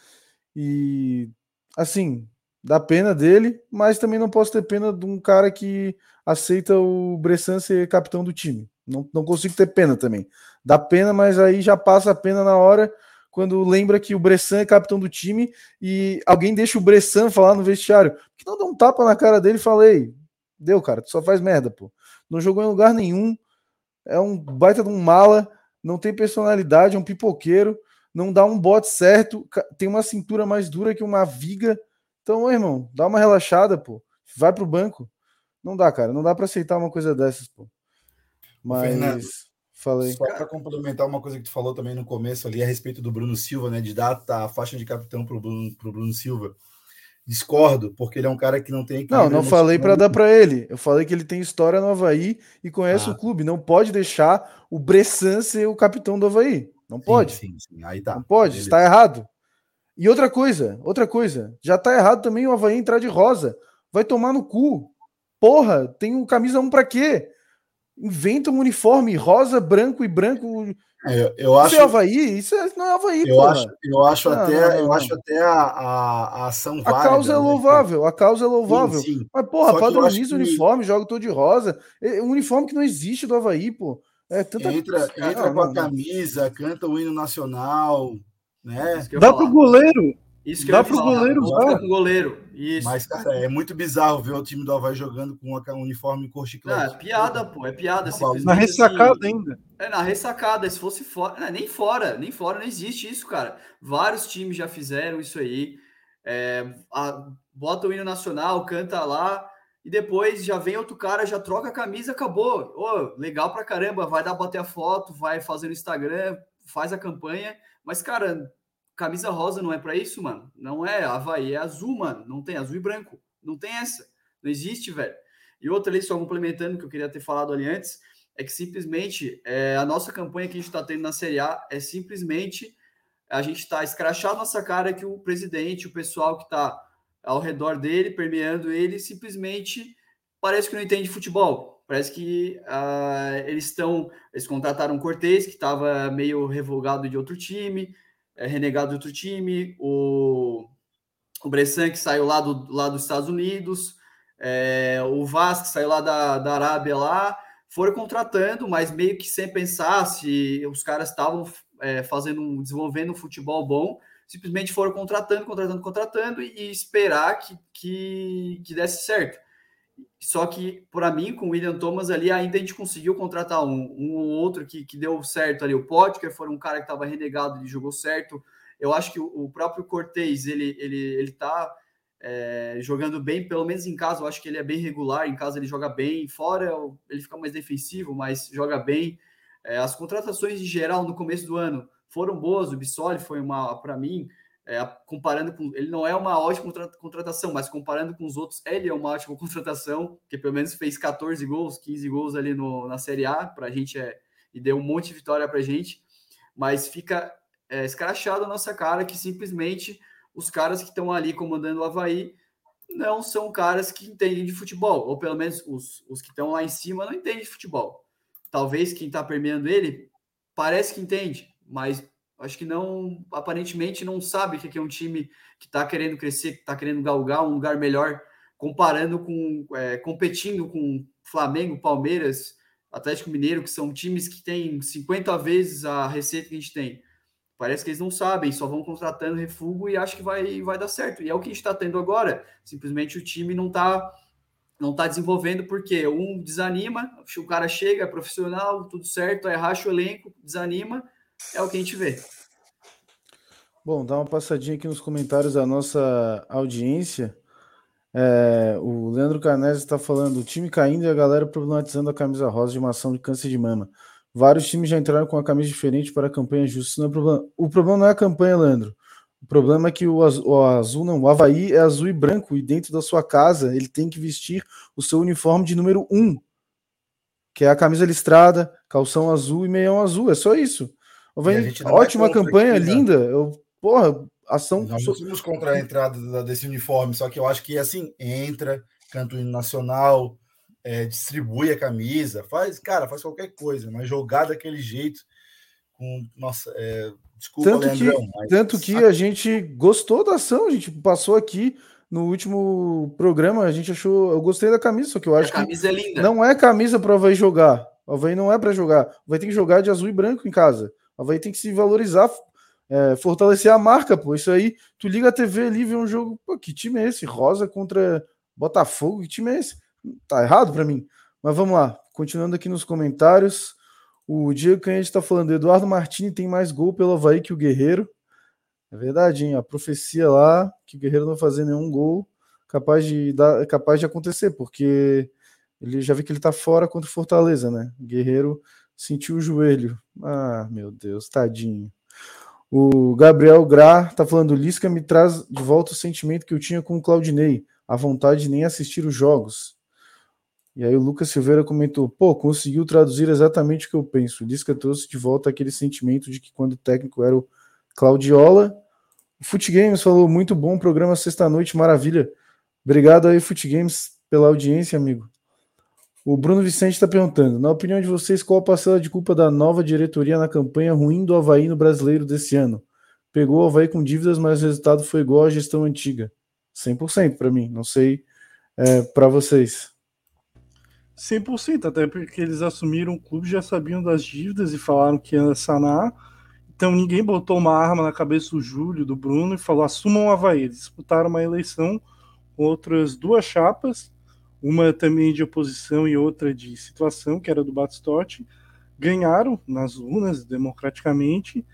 e assim, dá pena dele, mas também não posso ter pena de um cara que aceita o Bressan ser capitão do time. Não, não consigo ter pena também. Dá pena, mas aí já passa a pena na hora quando lembra que o Bressan é capitão do time e alguém deixa o Bressan falar no vestiário. Que não dá um tapa na cara dele e falei, deu, cara, tu só faz merda, pô. Não jogou em lugar nenhum. É um baita de um mala, não tem personalidade, é um pipoqueiro, não dá um bote certo, tem uma cintura mais dura que uma viga então, irmão, dá uma relaxada, pô. Vai pro banco. Não dá, cara. Não dá para aceitar uma coisa dessas, pô. Mas. Falei. Só para complementar uma coisa que tu falou também no começo ali a respeito do Bruno Silva, né? De dar a faixa de capitão pro Bruno, pro Bruno Silva. Discordo, porque ele é um cara que não tem. Não, não falei para dar para ele. Eu falei que ele tem história no Havaí e conhece ah. o clube. Não pode deixar o Bressan ser o capitão do Havaí. Não pode. Sim, sim, sim. Aí tá. Não pode, está errado. E outra coisa, outra coisa, já tá errado também o Havaí entrar de rosa. Vai tomar no cu. Porra, tem um camisa 1 para quê? Inventa um uniforme rosa, branco e branco. É, eu, eu acho. Isso é Havaí? Isso é, não é Havaí, eu porra. Acho, eu acho não, até, não, não, eu acho até a, a, a ação válida. A causa é né? louvável, a causa é louvável. Sim, sim. Mas, porra, padroniza o uniforme, que... joga todo de rosa. É um uniforme que não existe do Havaí, pô. É tanta... Entra, entra com a camisa, canta o hino nacional, né? Dá para o goleiro. Isso que Dá para o goleiro usar. goleiro. Isso. Mas, cara, é muito bizarro ver o time do Havaí jogando com um uniforme cor chiclete. É piada, pô, é piada. Na ressacada assim, ainda. É, na ressacada, se fosse fora. Não, nem fora, nem fora não existe isso, cara. Vários times já fizeram isso aí. É, a, bota o hino nacional, canta lá, e depois já vem outro cara, já troca a camisa, acabou. Oh, legal pra caramba, vai dar bater a foto, vai fazer no Instagram, faz a campanha. Mas, cara, camisa rosa não é para isso, mano. Não é. Havaí é azul, mano. Não tem azul e branco. Não tem essa. Não existe, velho. E outra ali, só complementando, que eu queria ter falado ali antes, é que simplesmente é, a nossa campanha que a gente está tendo na Série A é simplesmente a gente está escrachado nossa cara que o presidente, o pessoal que está ao redor dele, permeando ele, simplesmente parece que não entende futebol. Parece que uh, eles estão. Eles contrataram o Cortez, que estava meio revogado de outro time, é, renegado de outro time, o, o Bressan, que saiu lá, do, lá dos Estados Unidos, é, o Vasco, que saiu lá da, da Arábia lá, foram contratando, mas meio que sem pensar se os caras estavam é, fazendo, desenvolvendo um futebol bom, simplesmente foram contratando, contratando, contratando e, e esperar que, que, que desse certo. Só que, para mim, com o William Thomas ali, ainda a gente conseguiu contratar um, um ou outro que, que deu certo ali. O Potker foi um cara que estava renegado, ele jogou certo. Eu acho que o, o próprio Cortez, ele, ele, ele tá é, jogando bem, pelo menos em casa, eu acho que ele é bem regular. Em casa ele joga bem, fora ele fica mais defensivo, mas joga bem. É, as contratações em geral no começo do ano foram boas. O Bissoli foi uma, para mim, é, comparando com. Ele não é uma ótima contratação, mas comparando com os outros, ele é uma ótima *laughs* contratação, que pelo menos fez 14 gols, 15 gols ali no, na Série A, para a gente é, e deu um monte de vitória para a gente, mas fica é, escrachado a nossa cara que simplesmente os caras que estão ali comandando o Havaí não são caras que entendem de futebol, ou pelo menos os, os que estão lá em cima não entendem de futebol. Talvez quem está permeando ele parece que entende, mas acho que não, aparentemente não sabe que é um time que está querendo crescer, que está querendo galgar um lugar melhor, comparando com, é, competindo com Flamengo, Palmeiras, Atlético Mineiro, que são times que têm 50 vezes a receita que a gente tem. Parece que eles não sabem, só vão contratando refúgio e acho que vai, vai dar certo. E é o que a gente está tendo agora. Simplesmente o time não está não tá desenvolvendo porque um desanima, o cara chega, é profissional, tudo certo, aí racha o elenco, desanima, é o que a gente vê. Bom, dá uma passadinha aqui nos comentários da nossa audiência. É, o Leandro Canese está falando: o time caindo e a galera problematizando a camisa rosa de uma ação de câncer de mama. Vários times já entraram com a camisa diferente para a campanha justa. Não é problema. O problema não é a campanha, Leandro. O problema é que o azul, o azul, não, o Havaí é azul e branco, e dentro da sua casa ele tem que vestir o seu uniforme de número 1, que é a camisa listrada, calção azul e meião azul. É só isso. Havaí, ótima campanha, aqui, né? linda. Eu, porra, ação. Nós não somos contra a entrada desse uniforme, só que eu acho que assim, entra, canto nacional, é, distribui a camisa, faz, cara, faz qualquer coisa, mas jogar daquele jeito, com, nossa, é, desculpa, tanto Leandrão, que, mas... Tanto que a gente gostou da ação, a gente passou aqui no último programa, a gente achou, eu gostei da camisa, só que eu acho a camisa que é linda. não é camisa para vai jogar. O Havaí não é para jogar. Vai ter que jogar de azul e branco em casa. Havaí tem que se valorizar, é, fortalecer a marca, pô. Isso aí, tu liga a TV ali, vê um jogo, pô, que time é esse? Rosa contra Botafogo, que time é esse? Tá errado para mim. Mas vamos lá, continuando aqui nos comentários. O Diego Canhete está falando: Eduardo Martini tem mais gol pelo Havaí que o Guerreiro. É verdade, hein? A profecia lá que o Guerreiro não fazer nenhum gol capaz de dar, capaz de acontecer, porque ele já vi que ele tá fora contra o Fortaleza, né? O Guerreiro sentiu o joelho. Ah, meu Deus, tadinho. O Gabriel Gra tá falando: Lisca me traz de volta o sentimento que eu tinha com o Claudinei, a vontade de nem assistir os jogos. E aí o Lucas Silveira comentou: pô, conseguiu traduzir exatamente o que eu penso. O Lisca trouxe de volta aquele sentimento de que quando o técnico era o Claudiola. O Fute Games falou: muito bom programa sexta-noite, maravilha. Obrigado aí, Fute Games, pela audiência, amigo. O Bruno Vicente está perguntando: na opinião de vocês, qual a parcela de culpa da nova diretoria na campanha ruim do Havaí no brasileiro desse ano? Pegou o Havaí com dívidas, mas o resultado foi igual à gestão antiga. 100% para mim, não sei é, para vocês. 100%, até porque eles assumiram o clube, já sabiam das dívidas e falaram que ia sanar. Então ninguém botou uma arma na cabeça do Júlio, do Bruno e falou: assumam o Havaí. Eles disputaram uma eleição com outras duas chapas, uma também de oposição e outra de situação, que era do Batistotti, ganharam nas urnas democraticamente.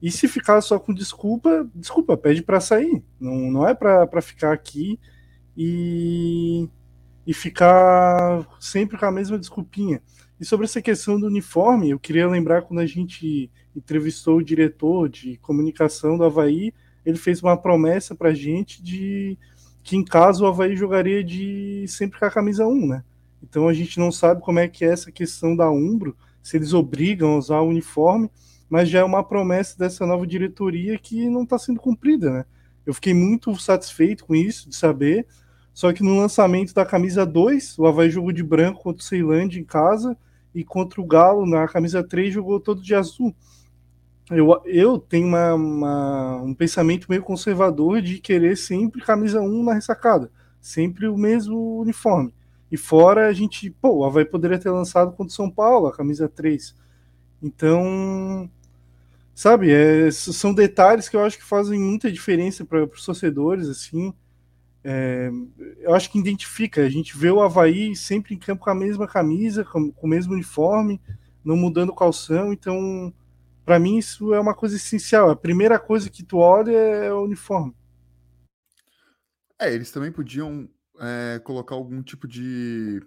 E se ficar só com desculpa, desculpa, pede para sair. Não, não é para ficar aqui e, e ficar sempre com a mesma desculpinha. E sobre essa questão do uniforme, eu queria lembrar quando a gente entrevistou o diretor de comunicação do Havaí, ele fez uma promessa para a gente de que em caso o Havaí jogaria de sempre com a camisa 1, né? Então a gente não sabe como é que é essa questão da Umbro, se eles obrigam a usar o uniforme, mas já é uma promessa dessa nova diretoria que não está sendo cumprida, né? Eu fiquei muito satisfeito com isso, de saber, só que no lançamento da camisa 2, o Havaí jogou de branco contra o Ceilândia em casa, e contra o Galo, na camisa 3, jogou todo de azul. Eu, eu tenho uma, uma, um pensamento meio conservador de querer sempre camisa 1 na ressacada, sempre o mesmo uniforme. E fora a gente, pô, o Havaí poderia ter lançado contra o São Paulo, a camisa 3. Então, sabe, é, são detalhes que eu acho que fazem muita diferença para os torcedores, assim. É, eu acho que identifica. A gente vê o Havaí sempre em campo com a mesma camisa, com, com o mesmo uniforme, não mudando o calção. Então, para mim, isso é uma coisa essencial. A primeira coisa que tu olha é o uniforme. É, eles também podiam é, colocar algum tipo de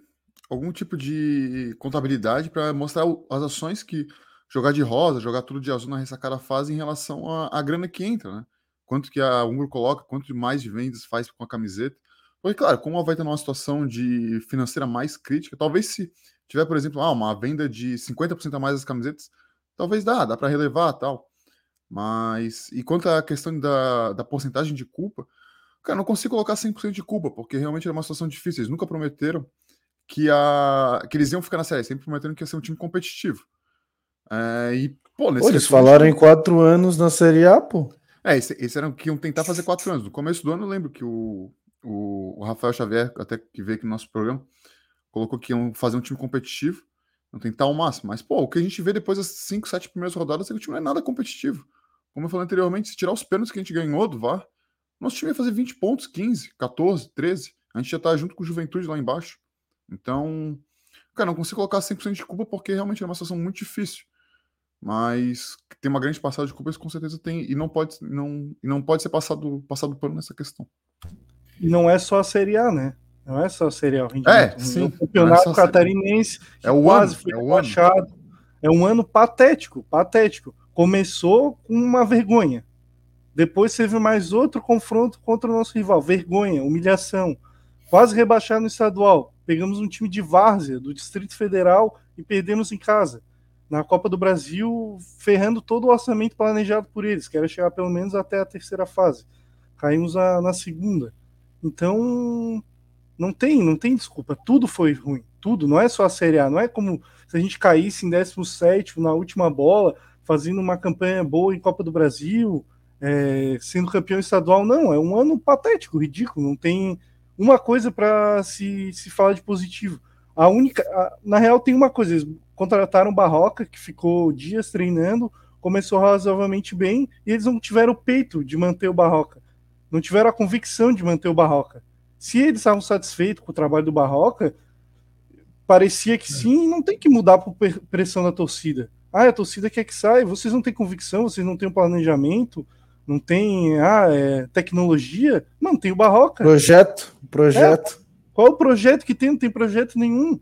algum tipo de contabilidade para mostrar as ações que jogar de rosa, jogar tudo de azul na ressacada faz em relação à, à grana que entra, né? quanto que a Umbro coloca, quanto mais de vendas faz com a camiseta. Porque, claro, como ela vai estar numa situação de financeira mais crítica, talvez se tiver, por exemplo, ah, uma venda de 50% a mais das camisetas, talvez dá, dá para relevar tal. Mas, e quanto à questão da, da porcentagem de culpa, cara, não consigo colocar 100% de culpa, porque realmente era uma situação difícil. Eles nunca prometeram que, a, que eles iam ficar na série, sempre prometeram que ia ser um time competitivo. É, e, pô, nesse pô, eles falaram em quatro anos na Série A, pô. É, esse, esse era que iam tentar fazer quatro anos. No começo do ano, eu lembro que o, o, o Rafael Xavier, até que veio aqui no nosso programa, colocou que iam fazer um time competitivo, não tentar o máximo. Mas, pô, o que a gente vê depois das cinco, sete primeiras rodadas é que o time não é nada competitivo. Como eu falei anteriormente, se tirar os pênaltis que a gente ganhou do VAR, nosso time ia fazer 20 pontos, 15, 14, 13. A gente já tá junto com o Juventude lá embaixo. Então, cara, não consigo colocar 100% de culpa porque realmente é uma situação muito difícil mas tem uma grande passagem de culpa, isso com certeza tem, e não pode, não, e não pode ser passado, passado pano nessa questão. E não é só a Série A, né? Não é só a Série A. É, sim. O campeonato é catarinense é o quase ano, foi é rebaixado. É um ano patético, patético. Começou com uma vergonha. Depois teve mais outro confronto contra o nosso rival. Vergonha, humilhação. Quase rebaixado no estadual. Pegamos um time de várzea do Distrito Federal e perdemos em casa na Copa do Brasil, ferrando todo o orçamento planejado por eles, que era chegar pelo menos até a terceira fase. Caímos a, na segunda. Então, não tem, não tem desculpa. Tudo foi ruim. Tudo. Não é só a Série A. Não é como se a gente caísse em 17 na última bola, fazendo uma campanha boa em Copa do Brasil, é, sendo campeão estadual. Não, é um ano patético, ridículo. Não tem uma coisa para se, se falar de positivo. A única. A, na real, tem uma coisa: eles contrataram Barroca, que ficou dias treinando, começou razoavelmente bem, e eles não tiveram o peito de manter o Barroca. Não tiveram a convicção de manter o Barroca. Se eles estavam satisfeitos com o trabalho do Barroca, parecia que sim, não tem que mudar por pressão da torcida. Ah, a torcida quer que saia, vocês não têm convicção, vocês não têm um planejamento, não tem ah, é, tecnologia, mantém o Barroca. Projeto, projeto. É, qual o projeto que tem? Não tem projeto nenhum.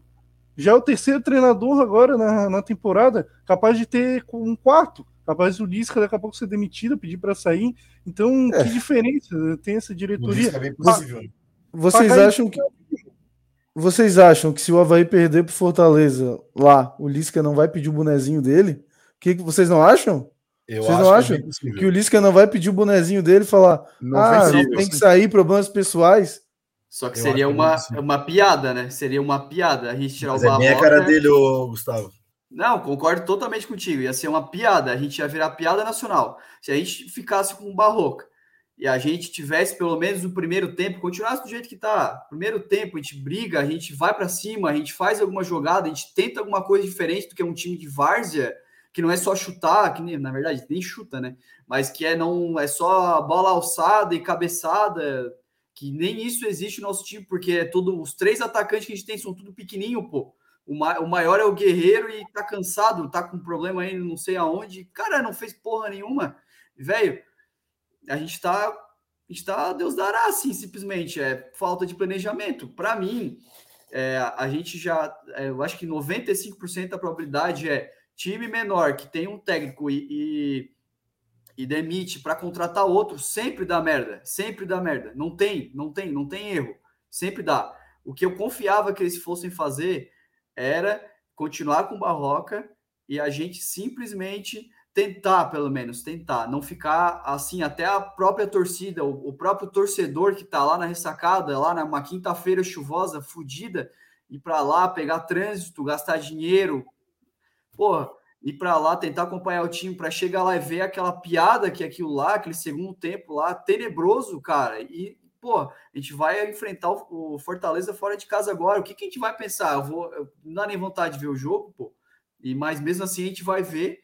Já é o terceiro treinador agora na, na temporada, capaz de ter um quarto, capaz do Lisca daqui a pouco ser demitido, pedir para sair. Então, é. que diferença tem essa diretoria? É possível. Vocês acham que vocês acham que se o Havaí perder pro Fortaleza lá, o Lisca não vai pedir o bonezinho dele? O que, que vocês não acham? Eu vocês não acham que, que, o Lisca não vai pedir o bonezinho dele e falar: não ah, tem que sair, problemas pessoais? Só que eu seria uma, uma piada, né? Seria uma piada a gente tirar Mas o Barroca. É bem a cara dele, ô, Gustavo. Não, concordo totalmente contigo. Ia ser uma piada, a gente ia virar piada nacional. Se a gente ficasse com o Barroca e a gente tivesse pelo menos no primeiro tempo, continuasse do jeito que tá. Primeiro tempo, a gente briga, a gente vai para cima, a gente faz alguma jogada, a gente tenta alguma coisa diferente do que um time de várzea, que não é só chutar, que nem, na verdade nem chuta, né? Mas que é não é só bola alçada e cabeçada que nem isso existe no nosso time, porque é todo, os três atacantes que a gente tem são tudo pequenininho, pô. O, ma, o maior é o Guerreiro e tá cansado, tá com problema aí, não sei aonde. Cara, não fez porra nenhuma. Velho, a gente tá está Deus dará, assim, simplesmente. É falta de planejamento. Para mim, é, a gente já, é, eu acho que 95% da probabilidade é time menor que tem um técnico e, e, e demite para contratar outro, sempre dá merda, sempre dá merda. Não tem, não tem, não tem erro, sempre dá. O que eu confiava que eles fossem fazer era continuar com Barroca e a gente simplesmente tentar, pelo menos, tentar, não ficar assim, até a própria torcida, o, o próprio torcedor que tá lá na ressacada, lá numa quinta-feira chuvosa, fodida, ir para lá, pegar trânsito, gastar dinheiro, porra, ir para lá, tentar acompanhar o time, para chegar lá e ver aquela piada que é aquilo lá, aquele segundo tempo lá, tenebroso, cara, e, pô, a gente vai enfrentar o, o Fortaleza fora de casa agora, o que, que a gente vai pensar? Eu vou, eu, não dá nem vontade de ver o jogo, pô, e, mas mesmo assim a gente vai ver,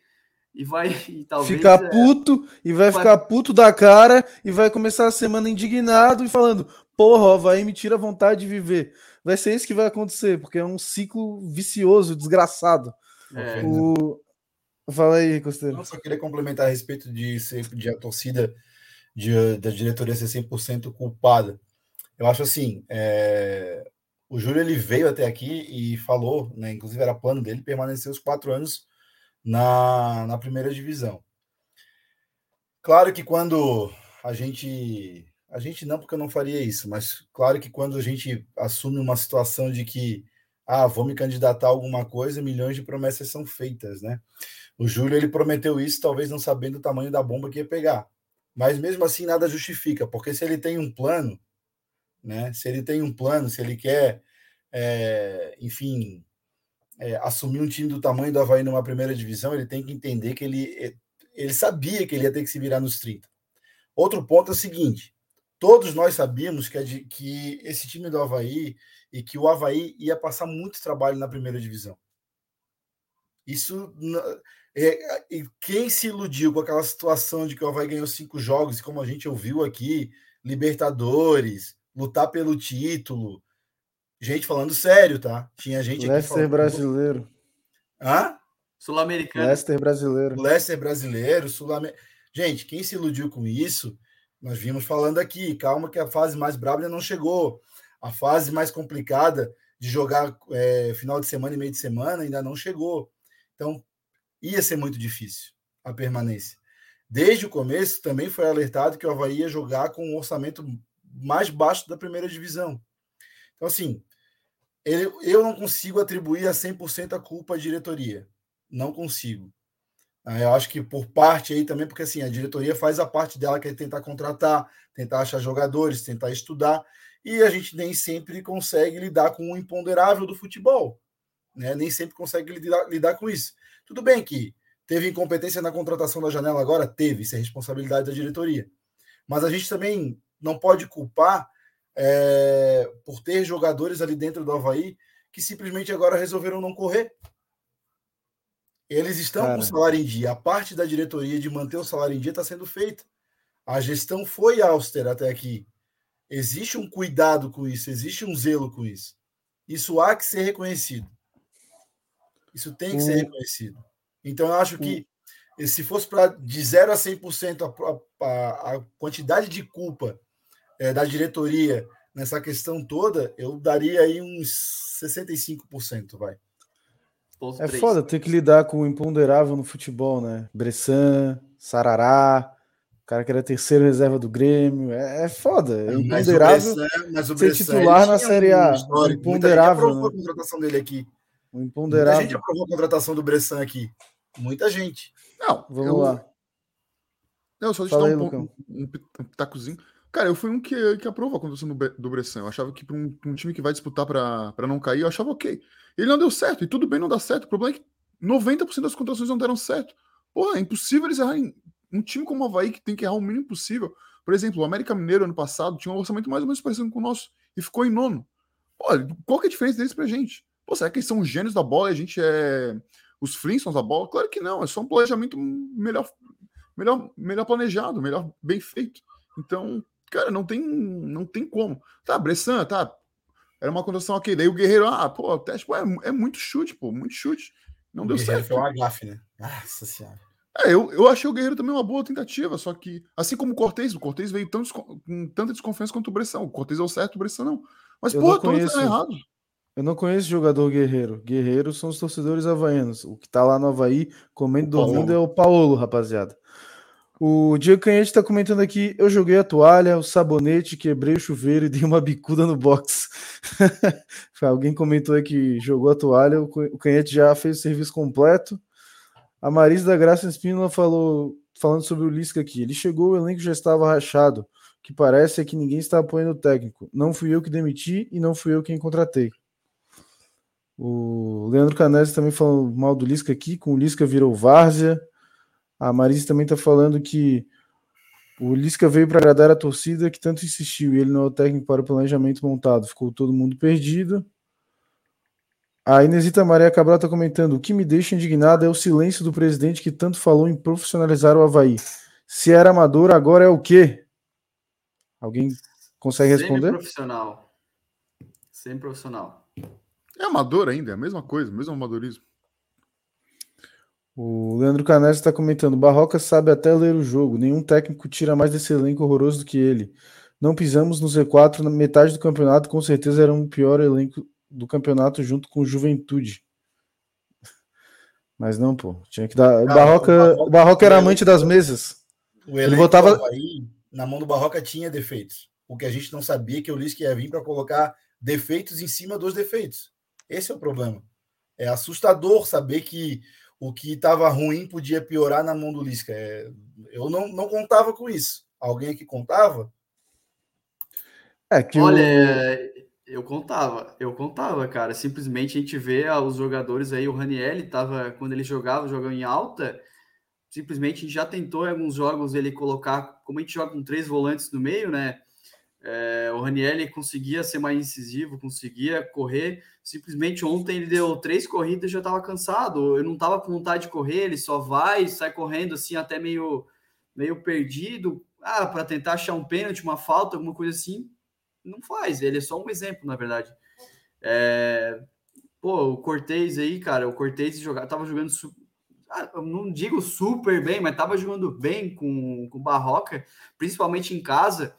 e vai *laughs* e talvez ficar é, puto e vai, vai, ficar puto da cara e vai começar a semana indignado e falando: "Porra, vai me tira a vontade de viver". Vai ser isso que vai acontecer, porque é um ciclo vicioso, desgraçado. É. O... Fala aí, Costeiro. Eu só queria complementar a respeito de ser de a torcida de, da diretoria ser 100% culpada. Eu acho assim, é... o Júlio ele veio até aqui e falou, né, inclusive era plano dele permanecer os quatro anos na, na primeira divisão. Claro que quando a gente. A gente não, porque eu não faria isso, mas claro que quando a gente assume uma situação de que, ah, vou me candidatar a alguma coisa, milhões de promessas são feitas, né? O Júlio, ele prometeu isso, talvez não sabendo o tamanho da bomba que ia pegar. Mas mesmo assim, nada justifica, porque se ele tem um plano, né? Se ele tem um plano, se ele quer, é, enfim, é, assumir um time do tamanho do Havaí numa primeira divisão, ele tem que entender que ele, é, ele sabia que ele ia ter que se virar nos 30. Outro ponto é o seguinte: todos nós sabíamos que, é que esse time do Havaí e que o Havaí ia passar muito trabalho na primeira divisão. Isso. É, quem se iludiu com aquela situação de que o Havaí ganhou cinco jogos, como a gente ouviu aqui, Libertadores, lutar pelo título, Gente falando sério, tá? Tinha gente aqui Leicester falando... brasileiro. Hã? Sul-americano. Leicester brasileiro. Leicester brasileiro, sul Gente, quem se iludiu com isso, nós vimos falando aqui. Calma que a fase mais brava ainda não chegou. A fase mais complicada de jogar é, final de semana e meio de semana ainda não chegou. Então, ia ser muito difícil a permanência. Desde o começo, também foi alertado que o Havaí ia jogar com um orçamento mais baixo da primeira divisão. Então, assim, ele, eu não consigo atribuir a 100% a culpa à diretoria. Não consigo. Ah, eu acho que por parte aí também, porque assim, a diretoria faz a parte dela, que é tentar contratar, tentar achar jogadores, tentar estudar, e a gente nem sempre consegue lidar com o imponderável do futebol. Né? Nem sempre consegue lidar, lidar com isso. Tudo bem que teve incompetência na contratação da janela agora? Teve, isso é responsabilidade da diretoria. Mas a gente também não pode culpar é, por ter jogadores ali dentro do Havaí que simplesmente agora resolveram não correr. Eles estão Cara. com o salário em dia. A parte da diretoria de manter o salário em dia está sendo feita. A gestão foi austera até aqui. Existe um cuidado com isso, existe um zelo com isso. Isso há que ser reconhecido. Isso tem que ser reconhecido. Então, eu acho que se fosse para de 0 a 100% a, a, a quantidade de culpa é, da diretoria nessa questão toda, eu daria aí uns 65%, vai. É foda ter que lidar com o imponderável no futebol, né? Bressan, Sarará, o cara que era terceiro reserva do Grêmio. É, é foda. É imponderável mas o Bressan, ser titular na Série A. Um imponderável. Muita gente aprovou né? a contratação dele aqui. O imponderável. Muita gente aprovou a contratação do Bressan aqui. Muita gente. Não, vamos eu... lá. Não, só deixa eu dar um, um, um pitacozinho. Cara, eu fui um que, que aprovou a contratação do, do Bressan. Eu achava que para um, um, time que vai disputar para não cair, eu achava ok. Ele não deu certo, e tudo bem não dar certo. O problema é que 90% das contratações não deram certo. Porra, é impossível eles errarem. Um time como o Havaí que tem que errar o mínimo possível. Por exemplo, o América Mineiro ano passado tinha um orçamento mais ou menos parecido com o nosso e ficou em nono. Pô, qual que é a diferença deles pra gente? Pô, será que eles são os gênios da bola e a gente é os Flintstones da bola? Claro que não, é só um planejamento melhor, melhor, melhor planejado, melhor bem feito. Então, cara, não tem, não tem como. Tá, Bressan, tá. Era uma condição ok. Daí o Guerreiro, ah, pô, o teste pô, é, é, muito chute, pô, muito chute. Não o deu Guerreiro certo. Foi uma gafe, né? Nossa senhora. É, eu, eu achei o Guerreiro também uma boa tentativa, só que, assim como o Cortez, o Cortez veio tão, com tanta desconfiança quanto o Bressan. O Cortez deu certo, o Bressan não. Mas, eu pô, todos conheço... errado. Eu não conheço jogador guerreiro. Guerreiros são os torcedores havaianos. O que tá lá no Havaí, comendo dormindo, é o Paulo, rapaziada. O Diego Canhete tá comentando aqui: eu joguei a toalha, o sabonete, quebrei o chuveiro e dei uma bicuda no box. *laughs* Alguém comentou aí que jogou a toalha, o Canhete já fez o serviço completo. A Marisa da Graça Espínola falou, falando sobre o Lisca aqui. Ele chegou, o elenco já estava rachado. O que parece é que ninguém está apoiando o técnico. Não fui eu que demiti e não fui eu quem contratei. O Leandro Canese também falou mal do Lisca aqui, com o Lisca virou várzea. A Marisa também está falando que o Lisca veio para agradar a torcida que tanto insistiu e ele não é o técnico para o planejamento montado. Ficou todo mundo perdido. A Inesita Maria Cabral está comentando: o que me deixa indignado é o silêncio do presidente que tanto falou em profissionalizar o Havaí. Se era amador, agora é o quê? Alguém consegue responder? Sem profissional. Sem profissional. É amador ainda, é a mesma coisa, mesmo amadorismo. O Leandro Canés está comentando: Barroca sabe até ler o jogo. Nenhum técnico tira mais desse elenco horroroso do que ele. Não pisamos no Z4 na metade do campeonato, com certeza era um pior elenco do campeonato junto com Juventude. Mas não, pô. Tinha que dar. Cara, Barroca, o Barroca, Barroca era amante das mesas. O ele botava. Aí, na mão do Barroca tinha defeitos. O que a gente não sabia que o Lisca ia vir para colocar defeitos em cima dos defeitos. Esse é o problema. É assustador saber que o que estava ruim podia piorar na mão do Lisca. É, eu não, não contava com isso. Alguém aqui contava? É que Olha, eu contava, eu contava, cara. Simplesmente a gente vê os jogadores aí, o Raniel tava, quando ele jogava, jogando em alta, simplesmente a gente já tentou em alguns jogos ele colocar, como a gente joga com três volantes no meio, né? É, o Raniel conseguia ser mais incisivo, conseguia correr. Simplesmente ontem ele deu três corridas e já estava cansado. Eu não estava com vontade de correr, ele só vai, sai correndo assim, até meio, meio perdido. Ah, para tentar achar um pênalti, uma falta, alguma coisa assim. Não faz, ele é só um exemplo, na verdade. É, pô, o Cortez aí, cara, o Cortez joga, tava jogando. Ah, não digo super bem, mas tava jogando bem com o Barroca, principalmente em casa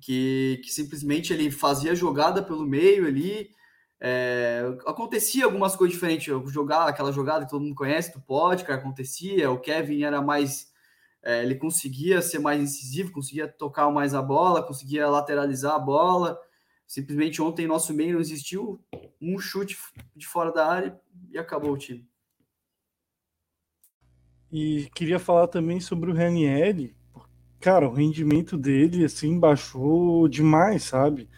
que, que simplesmente ele fazia jogada pelo meio ali. É, acontecia algumas coisas diferentes. Jogar aquela jogada que todo mundo conhece do que acontecia. O Kevin era mais. É, ele conseguia ser mais incisivo, conseguia tocar mais a bola, conseguia lateralizar a bola. Simplesmente ontem nosso meio não existiu um chute de fora da área e acabou o time. E queria falar também sobre o Ranieri, cara, o rendimento dele, assim, baixou demais, sabe?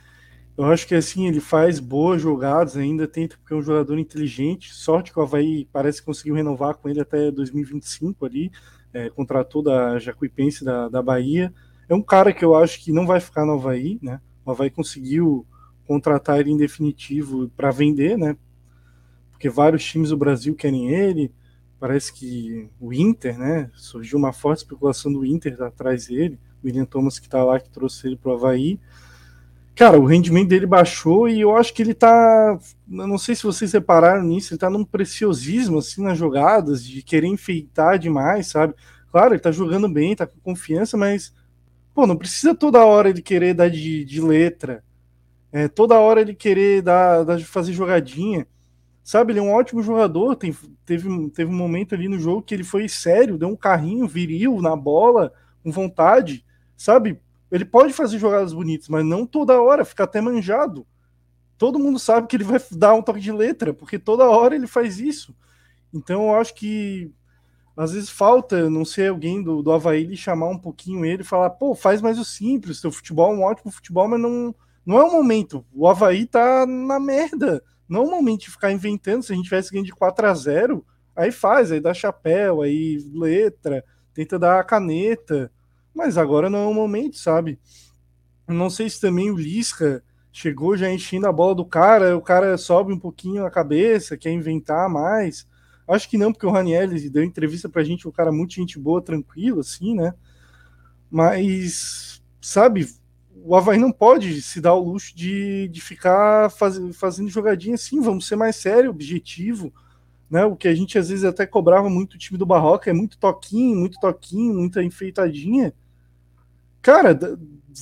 Eu acho que, assim, ele faz boas jogadas ainda, tenta, porque é um jogador inteligente. Sorte que o Havaí parece que conseguiu renovar com ele até 2025 ali, é, contratou da Jacuipense da, da Bahia. É um cara que eu acho que não vai ficar no Havaí, né? O Havaí conseguiu contratar ele em definitivo para vender, né? Porque vários times do Brasil querem ele parece que o Inter, né? Surgiu uma forte especulação do Inter atrás dele. O William Thomas que tá lá, que trouxe ele pro Havaí. Cara, o rendimento dele baixou e eu acho que ele tá. Eu não sei se vocês repararam nisso, ele tá num preciosismo assim nas jogadas, de querer enfeitar demais, sabe? Claro, ele tá jogando bem, tá com confiança, mas. Pô, não precisa toda hora ele querer dar de, de letra. É, toda hora ele querer dar, dar, fazer jogadinha. Sabe, ele é um ótimo jogador. Tem, teve, teve um momento ali no jogo que ele foi sério, deu um carrinho viril na bola, com vontade. Sabe, ele pode fazer jogadas bonitas, mas não toda hora, fica até manjado. Todo mundo sabe que ele vai *laughs* dar um toque de letra, porque toda hora ele faz isso. Então eu acho que às vezes falta, não sei, alguém do, do Havaí chamar um pouquinho ele e falar, pô, faz mais o simples, seu futebol é um ótimo futebol, mas não, não é o momento. O Havaí tá na merda normalmente ficar inventando, se a gente tivesse ganho de 4 a 0 aí faz, aí dá chapéu, aí letra, tenta dar a caneta, mas agora não é o momento, sabe? Não sei se também o Lisca chegou já enchendo a bola do cara, o cara sobe um pouquinho a cabeça, quer inventar mais. Acho que não, porque o Raniel deu entrevista pra gente, um cara muito gente boa, tranquilo, assim, né? Mas sabe, o Havaí não pode se dar o luxo de, de ficar faz, fazendo jogadinha assim, vamos ser mais sério, objetivo, né? O que a gente às vezes até cobrava muito o time do Barroca é muito toquinho, muito toquinho, muita enfeitadinha. Cara,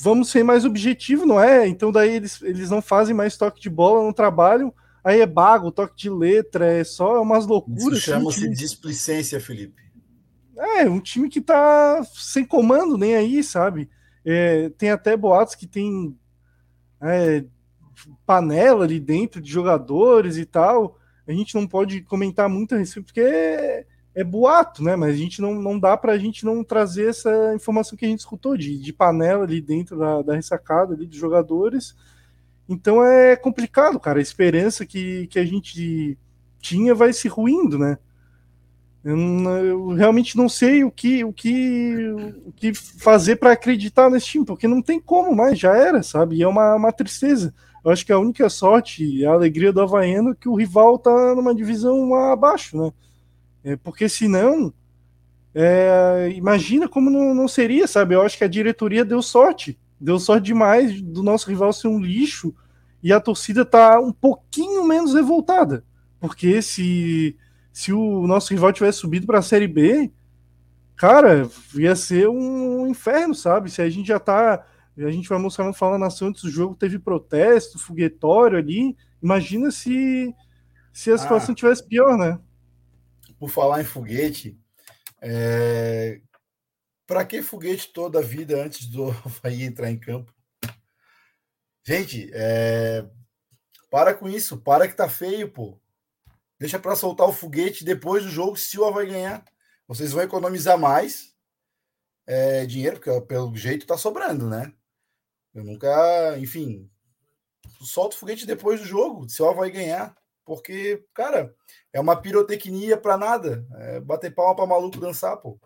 vamos ser mais objetivo, não é? Então daí eles, eles não fazem mais toque de bola, não trabalham, aí é bago, toque de letra, é só umas loucuras. Isso assim, chama-se displicência, Felipe. É, um time que tá sem comando nem aí, sabe? É, tem até boatos que tem é, panela ali dentro de jogadores e tal. A gente não pode comentar muito a respeito, porque é, é boato, né? Mas a gente não, não dá para a gente não trazer essa informação que a gente escutou de, de panela ali dentro da, da ressacada ali dos jogadores. Então é complicado, cara. A esperança que, que a gente tinha vai se ruindo, né? Eu, realmente não sei o que, o que, o que fazer para acreditar nesse time, porque não tem como mais, já era, sabe? E é uma, uma tristeza. Eu acho que a única sorte, a alegria do Havaiano é que o rival tá numa divisão abaixo, né? É, porque senão, é, imagina como não, não seria, sabe? Eu acho que a diretoria deu sorte, deu sorte demais do nosso rival ser um lixo e a torcida tá um pouquinho menos revoltada, porque se se o nosso rival tivesse subido para a Série B, cara, ia ser um inferno, sabe? Se a gente já tá. A gente vai mostrando falando assim, antes do jogo teve protesto, foguetório ali. Imagina se, se a situação ah, tivesse pior, né? Por falar em foguete, é... para que foguete toda a vida antes do *laughs* Havaí entrar em campo? Gente, é... para com isso, para que tá feio, pô. Deixa para soltar o foguete depois do jogo, se o Havaí ganhar. Vocês vão economizar mais é, dinheiro, porque pelo jeito tá sobrando, né? Eu nunca, enfim, solta o foguete depois do jogo, se o Havaí ganhar. Porque, cara, é uma pirotecnia para nada. É bater palma para maluco dançar, pô.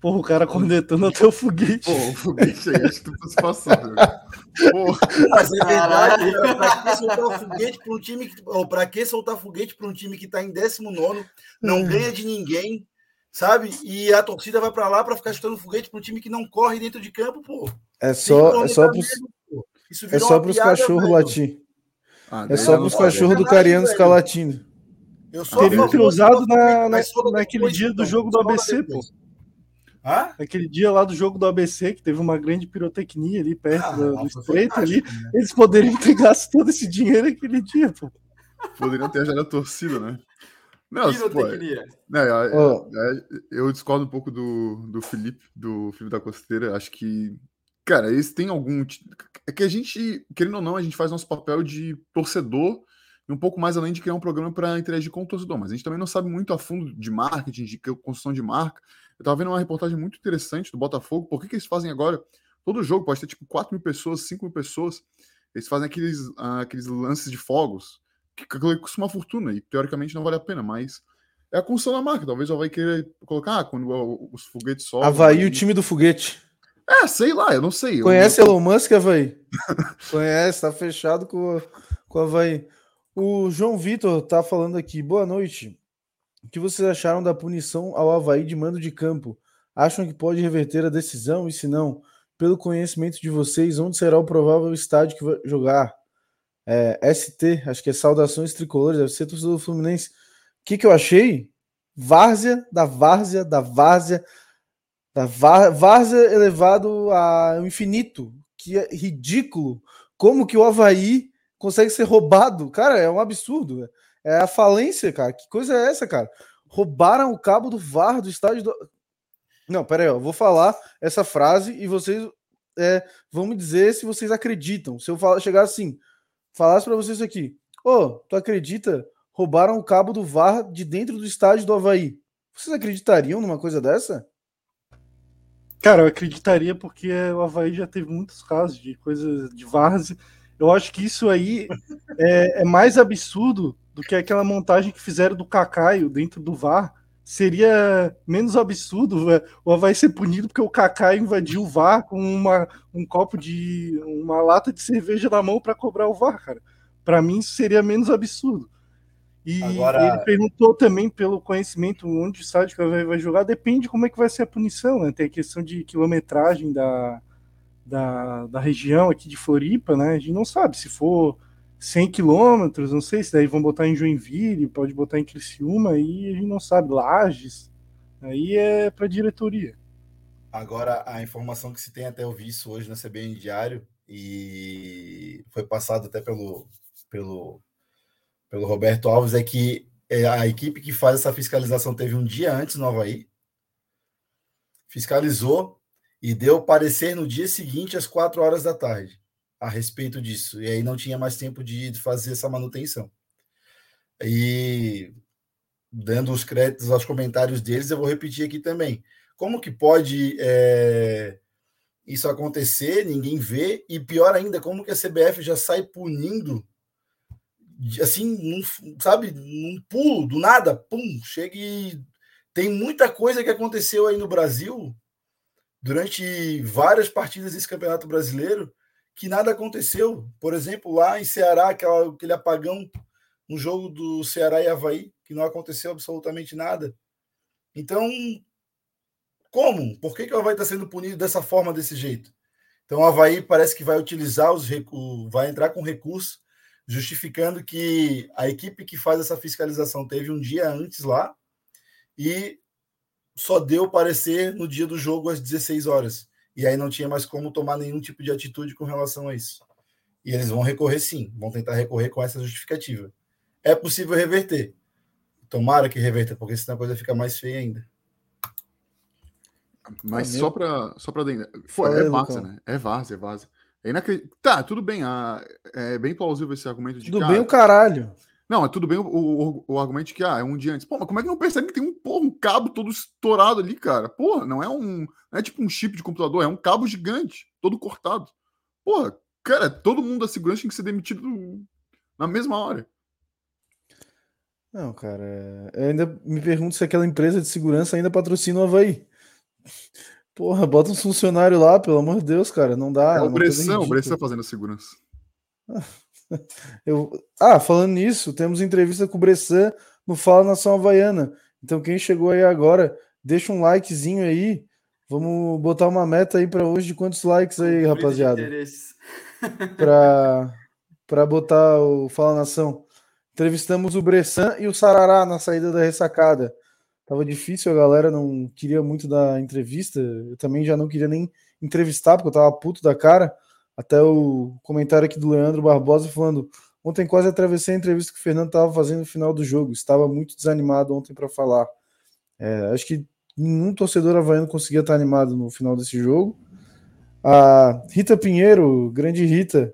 Porra, o cara cornetando até o foguete. Pô, o foguete aí, acho que tu se passando. *laughs* Mas é verdade, pra que soltar foguete para um time que. Soltar foguete para um time que tá em 19, não hum. ganha de ninguém, sabe? E a torcida vai para lá para ficar chutando foguete para um time que não corre dentro de campo, pô. É só, é só pros, é só pros cachorros latir. Ah, é só pros cachorros do Cariano ficar latindo. Eu só Teria cruzado na, na, naquele dia do jogo do ABC, pô. Hã? Aquele dia lá do jogo do ABC, que teve uma grande pirotecnia ali perto ah, do, do estreito ali, né? eles poderiam ter gasto todo esse dinheiro aquele dia, pô. Poderiam ter ajudado a torcida, né? Não, pirotecnia. Pô, é, oh. é, eu discordo um pouco do, do Felipe, do Felipe da Costeira. Acho que, cara, eles têm algum. É que a gente, querendo ou não, a gente faz nosso papel de torcedor e um pouco mais além de criar um programa para interagir com o torcedor, mas a gente também não sabe muito a fundo de marketing, de construção de marca. Eu estava vendo uma reportagem muito interessante do Botafogo. Por que, que eles fazem agora? Todo jogo pode ter tipo 4 mil pessoas, 5 mil pessoas. Eles fazem aqueles, uh, aqueles lances de fogos, que, que custa uma fortuna e teoricamente não vale a pena, mas é a construção da marca. Talvez ela vai querer colocar ah, quando os foguetes sobem. Havaí, o time do foguete. É, sei lá, eu não sei. Conhece eu... Elon Musk, Havaí? *laughs* Conhece, tá fechado com, com o Havaí. O João Vitor tá falando aqui. Boa noite. O que vocês acharam da punição ao Havaí de mando de campo? Acham que pode reverter a decisão? E se não, pelo conhecimento de vocês, onde será o provável estádio que vai jogar? É, ST, acho que é Saudações Tricolores, deve ser torcedor do Fluminense. O que, que eu achei? Várzea, da várzea, da várzea, da várzea elevado ao infinito. Que é ridículo. Como que o Havaí consegue ser roubado? Cara, é um absurdo. É a falência, cara. Que coisa é essa, cara? Roubaram o cabo do VAR do estádio do. Não, pera aí, eu vou falar essa frase e vocês é, vão me dizer se vocês acreditam. Se eu falar, chegar assim, falasse para vocês aqui, ô, oh, tu acredita? Roubaram o cabo do VAR de dentro do estádio do Havaí. Vocês acreditariam numa coisa dessa? Cara, eu acreditaria porque o Havaí já teve muitos casos de coisas de várzea. Eu acho que isso aí é, é mais absurdo do que aquela montagem que fizeram do Cacaio dentro do VAR. Seria menos absurdo é, o Havaí ser punido porque o Cacaio invadiu o VAR com uma, um copo de. uma lata de cerveja na mão para cobrar o VAR, cara. Para mim, isso seria menos absurdo. E Agora... ele perguntou também pelo conhecimento onde o estádio vai jogar, depende como é que vai ser a punição, né? Tem a questão de quilometragem da, da, da região aqui de Floripa, né? A gente não sabe se for 100 quilômetros, não sei se daí vão botar em Joinville, pode botar em Criciúma, aí a gente não sabe, Lages, aí é para diretoria. Agora, a informação que se tem até eu isso hoje na CBN Diário, e foi passado até pelo, pelo, pelo Roberto Alves, é que é, a equipe que faz essa fiscalização teve um dia antes no Havaí, fiscalizou e deu parecer no dia seguinte, às quatro horas da tarde, a respeito disso. E aí não tinha mais tempo de fazer essa manutenção. E dando os créditos aos comentários deles, eu vou repetir aqui também. Como que pode é, isso acontecer, ninguém vê, e pior ainda, como que a CBF já sai punindo, assim, num, sabe, num pulo, do nada, pum, chega e tem muita coisa que aconteceu aí no Brasil durante várias partidas desse Campeonato Brasileiro que nada aconteceu. Por exemplo, lá em Ceará, aquela, aquele apagão no jogo do Ceará e Havaí, que não aconteceu absolutamente nada. Então, como? Por que, que o Havaí está sendo punido dessa forma, desse jeito? Então o Havaí parece que vai utilizar os recursos, vai entrar com recurso, justificando que a equipe que faz essa fiscalização teve um dia antes lá e só deu parecer no dia do jogo às 16 horas. E aí não tinha mais como tomar nenhum tipo de atitude com relação a isso. E eles vão recorrer sim, vão tentar recorrer com essa justificativa. É possível reverter. Tomara que reverta, porque senão a coisa fica mais feia ainda. Mas é só para só para Pô, é Várzea, né? É Várzea, é Várzea. É inacreditável. Tá, tudo bem. Ah, é bem plausível esse argumento de Tudo que, bem o caralho. Não, é tudo bem o, o, o, argumento de que ah, é um dia antes. Pô, mas como é que não percebe que tem um, porra, um cabo todo estourado ali, cara? Porra, não é um. Não é tipo um chip de computador, é um cabo gigante, todo cortado. Porra, cara, todo mundo da segurança tem que ser demitido na mesma hora. Não, cara, eu ainda me pergunto se aquela empresa de segurança ainda patrocina o Havaí. Porra, bota um funcionário lá, pelo amor de Deus, cara. Não dá. É o Bressan, o Bressan fazendo a segurança. *laughs* *laughs* Eu... Ah, falando nisso, temos entrevista com o Bressan no Fala Nação Havaiana. Então, quem chegou aí agora, deixa um likezinho aí. Vamos botar uma meta aí para hoje de quantos likes aí, rapaziada? *laughs* Para para botar o Fala Nação. Entrevistamos o Bressan e o Sarará na saída da ressacada. Tava difícil, a galera não queria muito da entrevista. Eu também já não queria nem entrevistar, porque eu tava puto da cara. Até o comentário aqui do Leandro Barbosa falando: ontem quase atravessei a entrevista que o Fernando tava fazendo no final do jogo. Estava muito desanimado ontem para falar. É, acho que nenhum torcedor havaiano conseguia estar animado no final desse jogo. A Rita Pinheiro, grande Rita,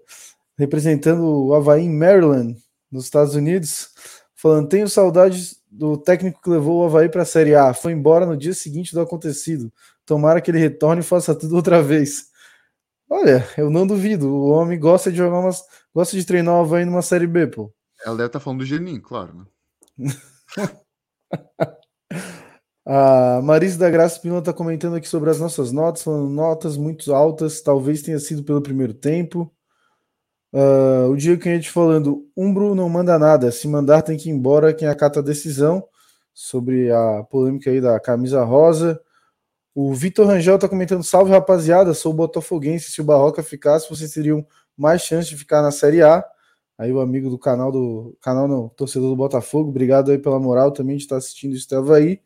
representando o Havaí em Maryland, nos Estados Unidos, falando: tenho saudades do técnico que levou o Havaí para a Série A. Foi embora no dia seguinte do acontecido. Tomara que ele retorne e faça tudo outra vez. Olha, eu não duvido. O homem gosta de jogar umas. gosta de treinar o Havaí numa Série B, pô. Ela deve estar tá falando do Geninho, claro, né? *laughs* A Marisa da Graça Pino está comentando aqui sobre as nossas notas, falando notas muito altas, talvez tenha sido pelo primeiro tempo. Uh, o dia que a gente falando, Umbro não manda nada, se mandar tem que ir embora quem acata a decisão sobre a polêmica aí da camisa rosa. O Vitor Rangel tá comentando: salve rapaziada, sou botafoguense. Se o Barroca ficasse, vocês teriam mais chance de ficar na Série A. Aí o amigo do canal do canal não, torcedor do Botafogo, obrigado aí pela moral também de estar assistindo isso estava aí.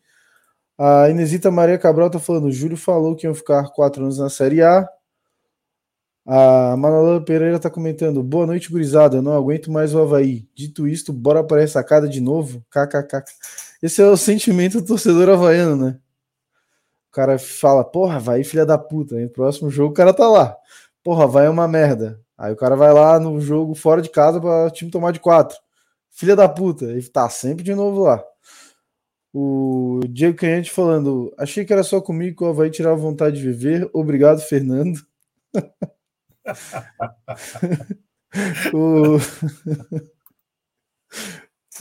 A Inesita Maria Cabral tá falando: Júlio falou que iam ficar quatro anos na Série A. A Manola Pereira está comentando: Boa noite, gurizada. Eu não aguento mais o Havaí. Dito isto, bora para a ressacada de novo? KKK. Esse é o sentimento do torcedor havaiano, né? Cara fala: Porra, Havaí, filha da puta. Aí no próximo jogo o cara tá lá. Porra, Havaí é uma merda. Aí o cara vai lá no jogo fora de casa para time tomar de quatro. Filha da puta. Ele tá sempre de novo lá. O Diego Canhete falando: Achei que era só comigo que o Havaí tirava vontade de viver. Obrigado, Fernando. *laughs* o...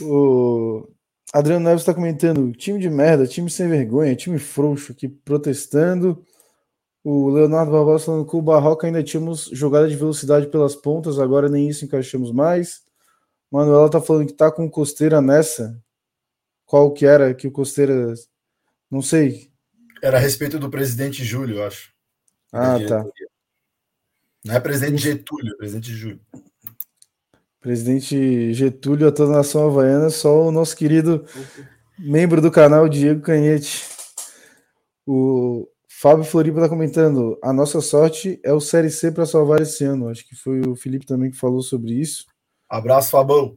*laughs* o Adriano Neves está comentando: time de merda, time sem vergonha, time frouxo aqui protestando. O Leonardo Barbosa falando que o Barroca ainda tínhamos jogada de velocidade pelas pontas, agora nem isso encaixamos mais. Manuela tá falando que tá com costeira nessa. Qual que era que o costeira. Não sei. Era a respeito do presidente Júlio, eu acho. Ah, tá. Não é presidente Getúlio, é presidente Júlio. Presidente Getúlio, a toda a nação havaiana, só o nosso querido membro do canal, Diego Canhete. O Fábio Floripa está comentando: a nossa sorte é o Série C para salvar esse ano. Acho que foi o Felipe também que falou sobre isso. Abraço, Fabão.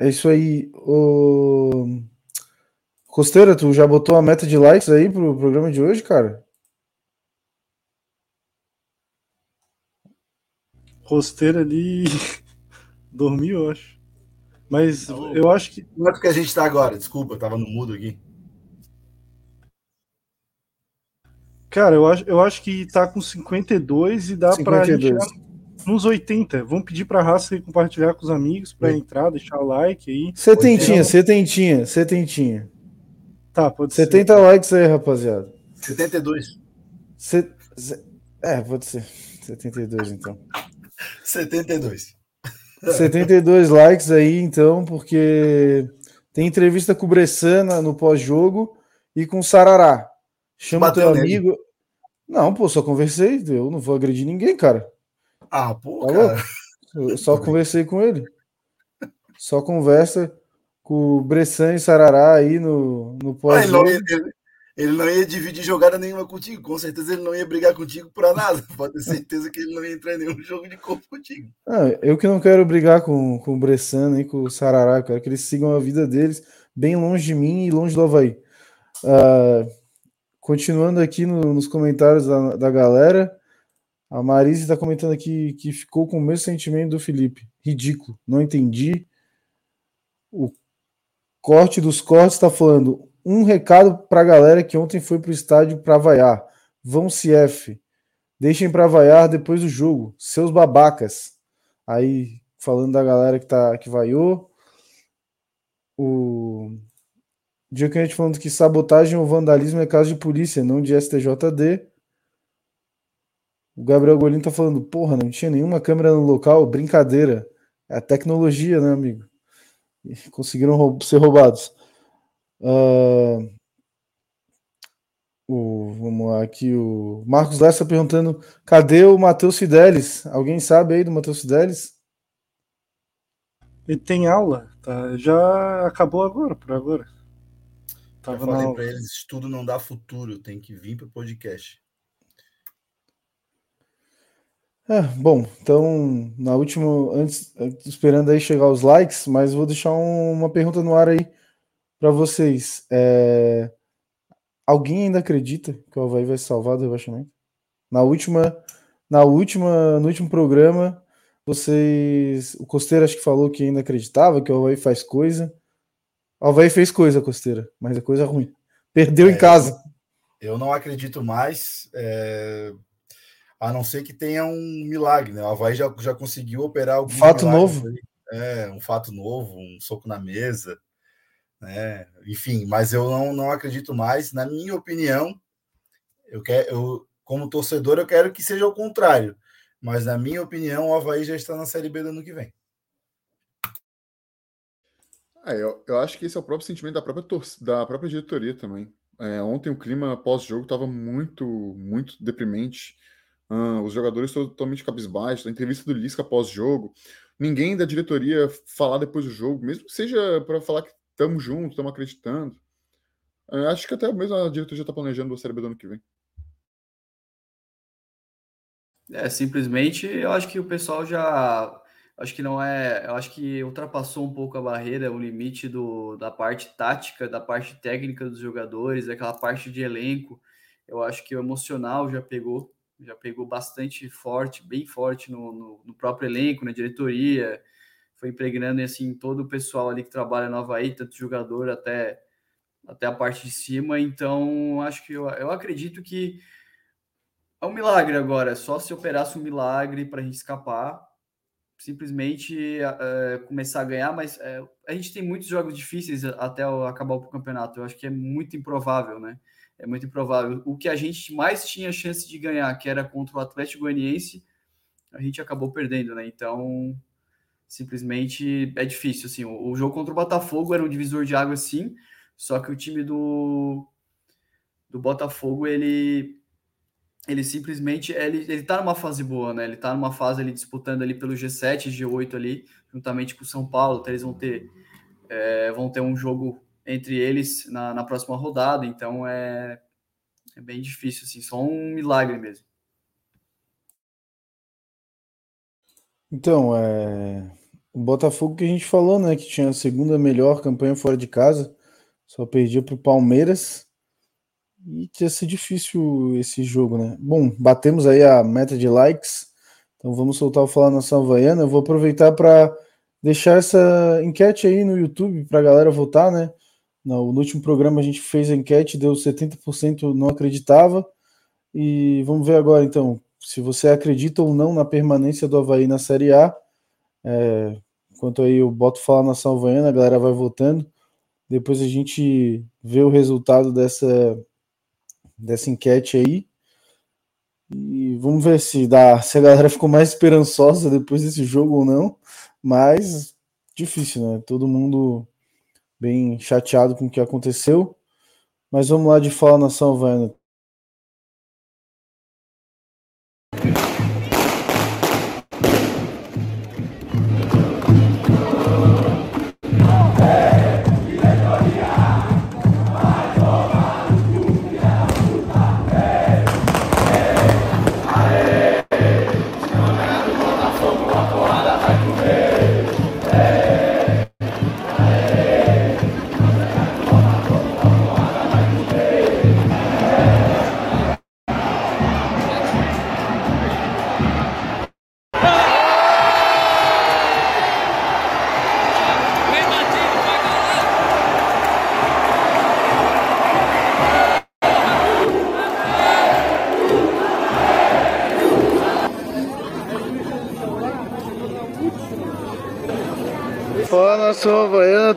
É isso aí. O... Costeira, tu já botou a meta de likes aí pro programa de hoje, cara? Costeira ali *laughs* dormiu, eu acho. Mas não, eu acho que. Quanto que a gente tá agora? Desculpa, tava no mudo aqui. Cara, eu acho, eu acho que tá com 52 e dá 52. pra gente nos 80. Vamos pedir pra raça compartilhar com os amigos pra entrar, deixar o like aí. Setentinha, setentinha, setentinha. Tá, pode 70 ser. likes aí, rapaziada. 72. Se... É, pode ser. 72, então. 72. 72 likes aí, então, porque tem entrevista com o Bressana no pós-jogo e com o Sarará. Chama Bateu teu amigo. Nele. Não, pô, só conversei. Eu não vou agredir ninguém, cara. Ah, pô, tá cara. Eu só conversei com ele. Só conversa com o Bressan e Sarará aí no, no pós-jogo. Ele, ele, não ia dividir jogada nenhuma contigo. Com certeza ele não ia brigar contigo por nada. *laughs* Pode ter certeza que ele não ia entrar em nenhum jogo de corpo contigo. Ah, eu que não quero brigar com, com o Bressan nem com o Sarará. Eu quero que eles sigam a vida deles bem longe de mim e longe do Havaí. Uh, continuando aqui no, nos comentários da, da galera. A Marise está comentando aqui que ficou com o mesmo sentimento do Felipe. Ridículo, não entendi. O corte dos cortes está falando um recado para a galera que ontem foi para o estádio para vaiar. Vão CF. Deixem para vaiar depois do jogo. Seus babacas. Aí falando da galera que tá que vaiou. O dia que a gente falando que sabotagem ou vandalismo é caso de polícia, não de STJD. O Gabriel Golino tá falando, porra, não tinha nenhuma câmera no local, brincadeira. É a tecnologia, né, amigo? E conseguiram roub ser roubados. Uh, o, vamos lá, aqui o Marcos Lessa perguntando: cadê o Matheus Fidelis? Alguém sabe aí do Matheus Fidelis? Ele tem aula, tá? Já acabou agora, por agora. Tava Eu falei para eles: estudo não dá futuro, tem que vir para o podcast. É, bom, então, na última, antes, esperando aí chegar os likes, mas vou deixar um, uma pergunta no ar aí para vocês. É, alguém ainda acredita que o Havaí vai salvar do rebaixamento? Na última, na última, no último programa, vocês, o Costeira acho que falou que ainda acreditava que o Havaí faz coisa. O Havaí fez coisa, Costeira, mas é coisa ruim. Perdeu é, em casa. Eu não acredito mais. É a não ser que tenha um milagre, né? O Havaí já, já conseguiu operar algum fato novo. É, um fato novo, um soco na mesa, né? Enfim, mas eu não, não acredito mais. Na minha opinião, eu quero, eu, como torcedor, eu quero que seja o contrário. Mas na minha opinião, o Havaí já está na Série B do ano que vem. É, eu, eu acho que esse é o próprio sentimento da própria, da própria diretoria também. É, ontem o clima pós-jogo estava muito, muito deprimente. Uh, os jogadores totalmente cabisbaixos, a entrevista do Lisca pós-jogo, ninguém da diretoria falar depois do jogo, mesmo que seja para falar que estamos juntos, estamos acreditando. Uh, acho que até mesmo a diretoria está planejando o Série B do ano que vem. É, simplesmente eu acho que o pessoal já. Acho que não é. Eu acho que ultrapassou um pouco a barreira, o limite do, da parte tática, da parte técnica dos jogadores, aquela parte de elenco. Eu acho que o emocional já pegou já pegou bastante forte, bem forte no, no, no próprio elenco, na diretoria, foi impregnando assim todo o pessoal ali que trabalha no Havaí, tanto jogador até, até a parte de cima. Então, acho que eu, eu acredito que é um milagre agora, só se operasse um milagre para a gente escapar, simplesmente é, começar a ganhar, mas é, a gente tem muitos jogos difíceis até acabar o campeonato. Eu acho que é muito improvável, né? é muito improvável. O que a gente mais tinha chance de ganhar, que era contra o Atlético Goianiense, a gente acabou perdendo, né? Então, simplesmente é difícil. Assim, o, o, jogo contra o Botafogo era um divisor de água, sim, só que o time do, do Botafogo ele ele simplesmente ele, ele tá numa fase boa, né? Ele tá numa fase ali disputando ali pelo G7, G8 ali, juntamente com o São Paulo. Então eles vão ter é, vão ter um jogo entre eles na, na próxima rodada, então é, é bem difícil, assim, só um milagre mesmo. Então, é... o Botafogo que a gente falou, né, que tinha a segunda melhor campanha fora de casa, só perdia para o Palmeiras e ia ser difícil esse jogo, né? Bom, batemos aí a meta de likes, então vamos soltar o Falar Nação Havaiana. Eu vou aproveitar para deixar essa enquete aí no YouTube para a galera votar, né? No, no, último programa a gente fez a enquete, deu 70% não acreditava. E vamos ver agora então, se você acredita ou não na permanência do Havaí na Série A. É, enquanto aí eu boto Falar Nação Havaiana, a galera vai votando. Depois a gente vê o resultado dessa dessa enquete aí. E vamos ver se, dá, se a galera ficou mais esperançosa depois desse jogo ou não. Mas difícil, né? Todo mundo bem chateado com o que aconteceu. Mas vamos lá de Fala Nação Havaiana.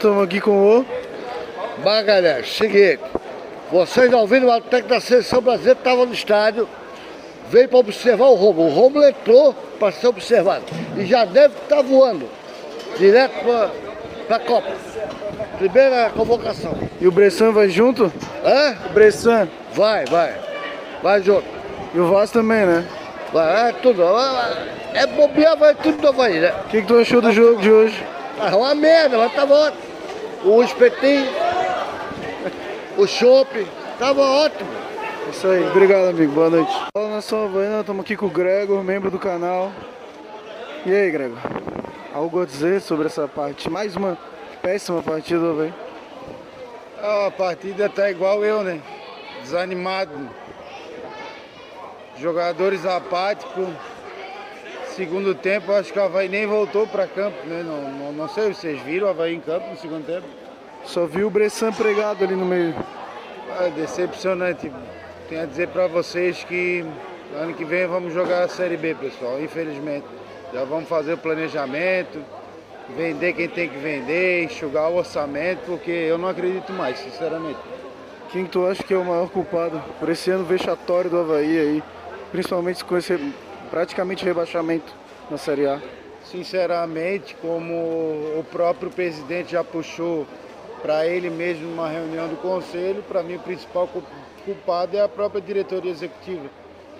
Estamos aqui com o Magalhães. Seguinte, vocês não viram, o técnico da seleção brasileira estava no estádio, veio para observar o Romulo. O Romulo entrou para ser observado e já deve estar tá voando direto para a Copa. Primeira convocação. E o Bressan vai junto? Hã? O Bressan? Vai, vai. Vai junto. E o Vaz também, né? Vai, é tudo. É bobear, vai tudo do Havaí, né? O que, que tu achou do jogo de hoje? Ah, uma merda, mas tava ótimo. O espetinho, o chopp, tava ótimo. Isso aí, obrigado amigo, boa noite. Fala nação Havaiana, estamos aqui com o Gregor, membro do canal. E aí, Gregor? Algo a dizer sobre essa parte? Mais uma péssima partida do Havaí. a partida tá igual eu, né? Desanimado. Jogadores apáticos Segundo tempo, acho que o Havaí nem voltou para campo, né? Não, não, não, sei, vocês viram o Havaí em campo no segundo tempo? Só vi o Bressan pregado ali no meio. É decepcionante. Tenho a dizer para vocês que ano que vem vamos jogar a Série B, pessoal, infelizmente. Já vamos fazer o planejamento, vender quem tem que vender, enxugar o orçamento, porque eu não acredito mais, sinceramente. Quem tu acha que é o maior culpado por esse ano vexatório do Havaí aí? Principalmente com esse praticamente rebaixamento na Série A. Sinceramente, como o próprio presidente já puxou para ele mesmo numa reunião do conselho, para mim o principal culpado é a própria diretoria executiva,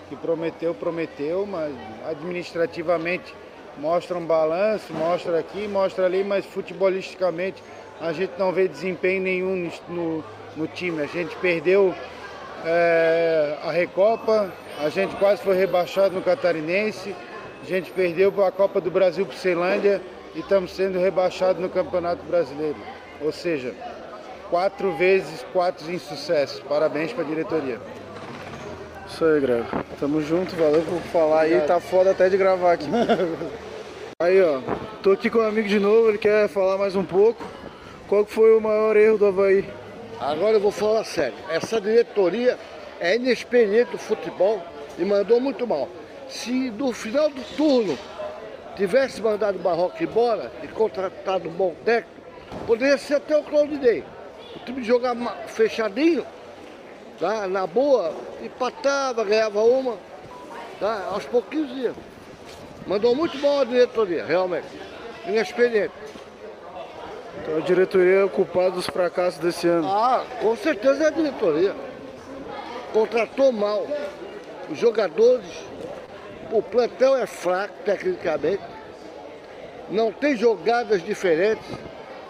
que prometeu, prometeu, mas administrativamente mostra um balanço, mostra aqui, mostra ali, mas futebolisticamente a gente não vê desempenho nenhum no, no time. A gente perdeu é, a Recopa, a gente quase foi rebaixado no Catarinense, a gente perdeu a Copa do Brasil para Ceilândia e estamos sendo rebaixados no Campeonato Brasileiro. Ou seja, quatro vezes quatro insucessos. Parabéns para a diretoria. Isso aí, Grego. Tamo junto, valeu por falar aí. Tá foda até de gravar aqui. *laughs* aí, ó. Tô aqui com um amigo de novo, ele quer falar mais um pouco. Qual foi o maior erro do Havaí? Agora eu vou falar sério. Essa diretoria é inexperiente do futebol e mandou muito mal. Se no final do turno tivesse mandado o Barroco embora e contratado um bom técnico, poderia ser até o Claudinei. O time jogar fechadinho, tá? na boa, empatava, ganhava uma, tá? aos pouquinhos ia. Mandou muito mal a diretoria, realmente. inexperiente. Então a diretoria é culpada dos fracassos desse ano. Ah, com certeza é a diretoria. Contratou mal. Os jogadores, o plantel é fraco tecnicamente. Não tem jogadas diferentes.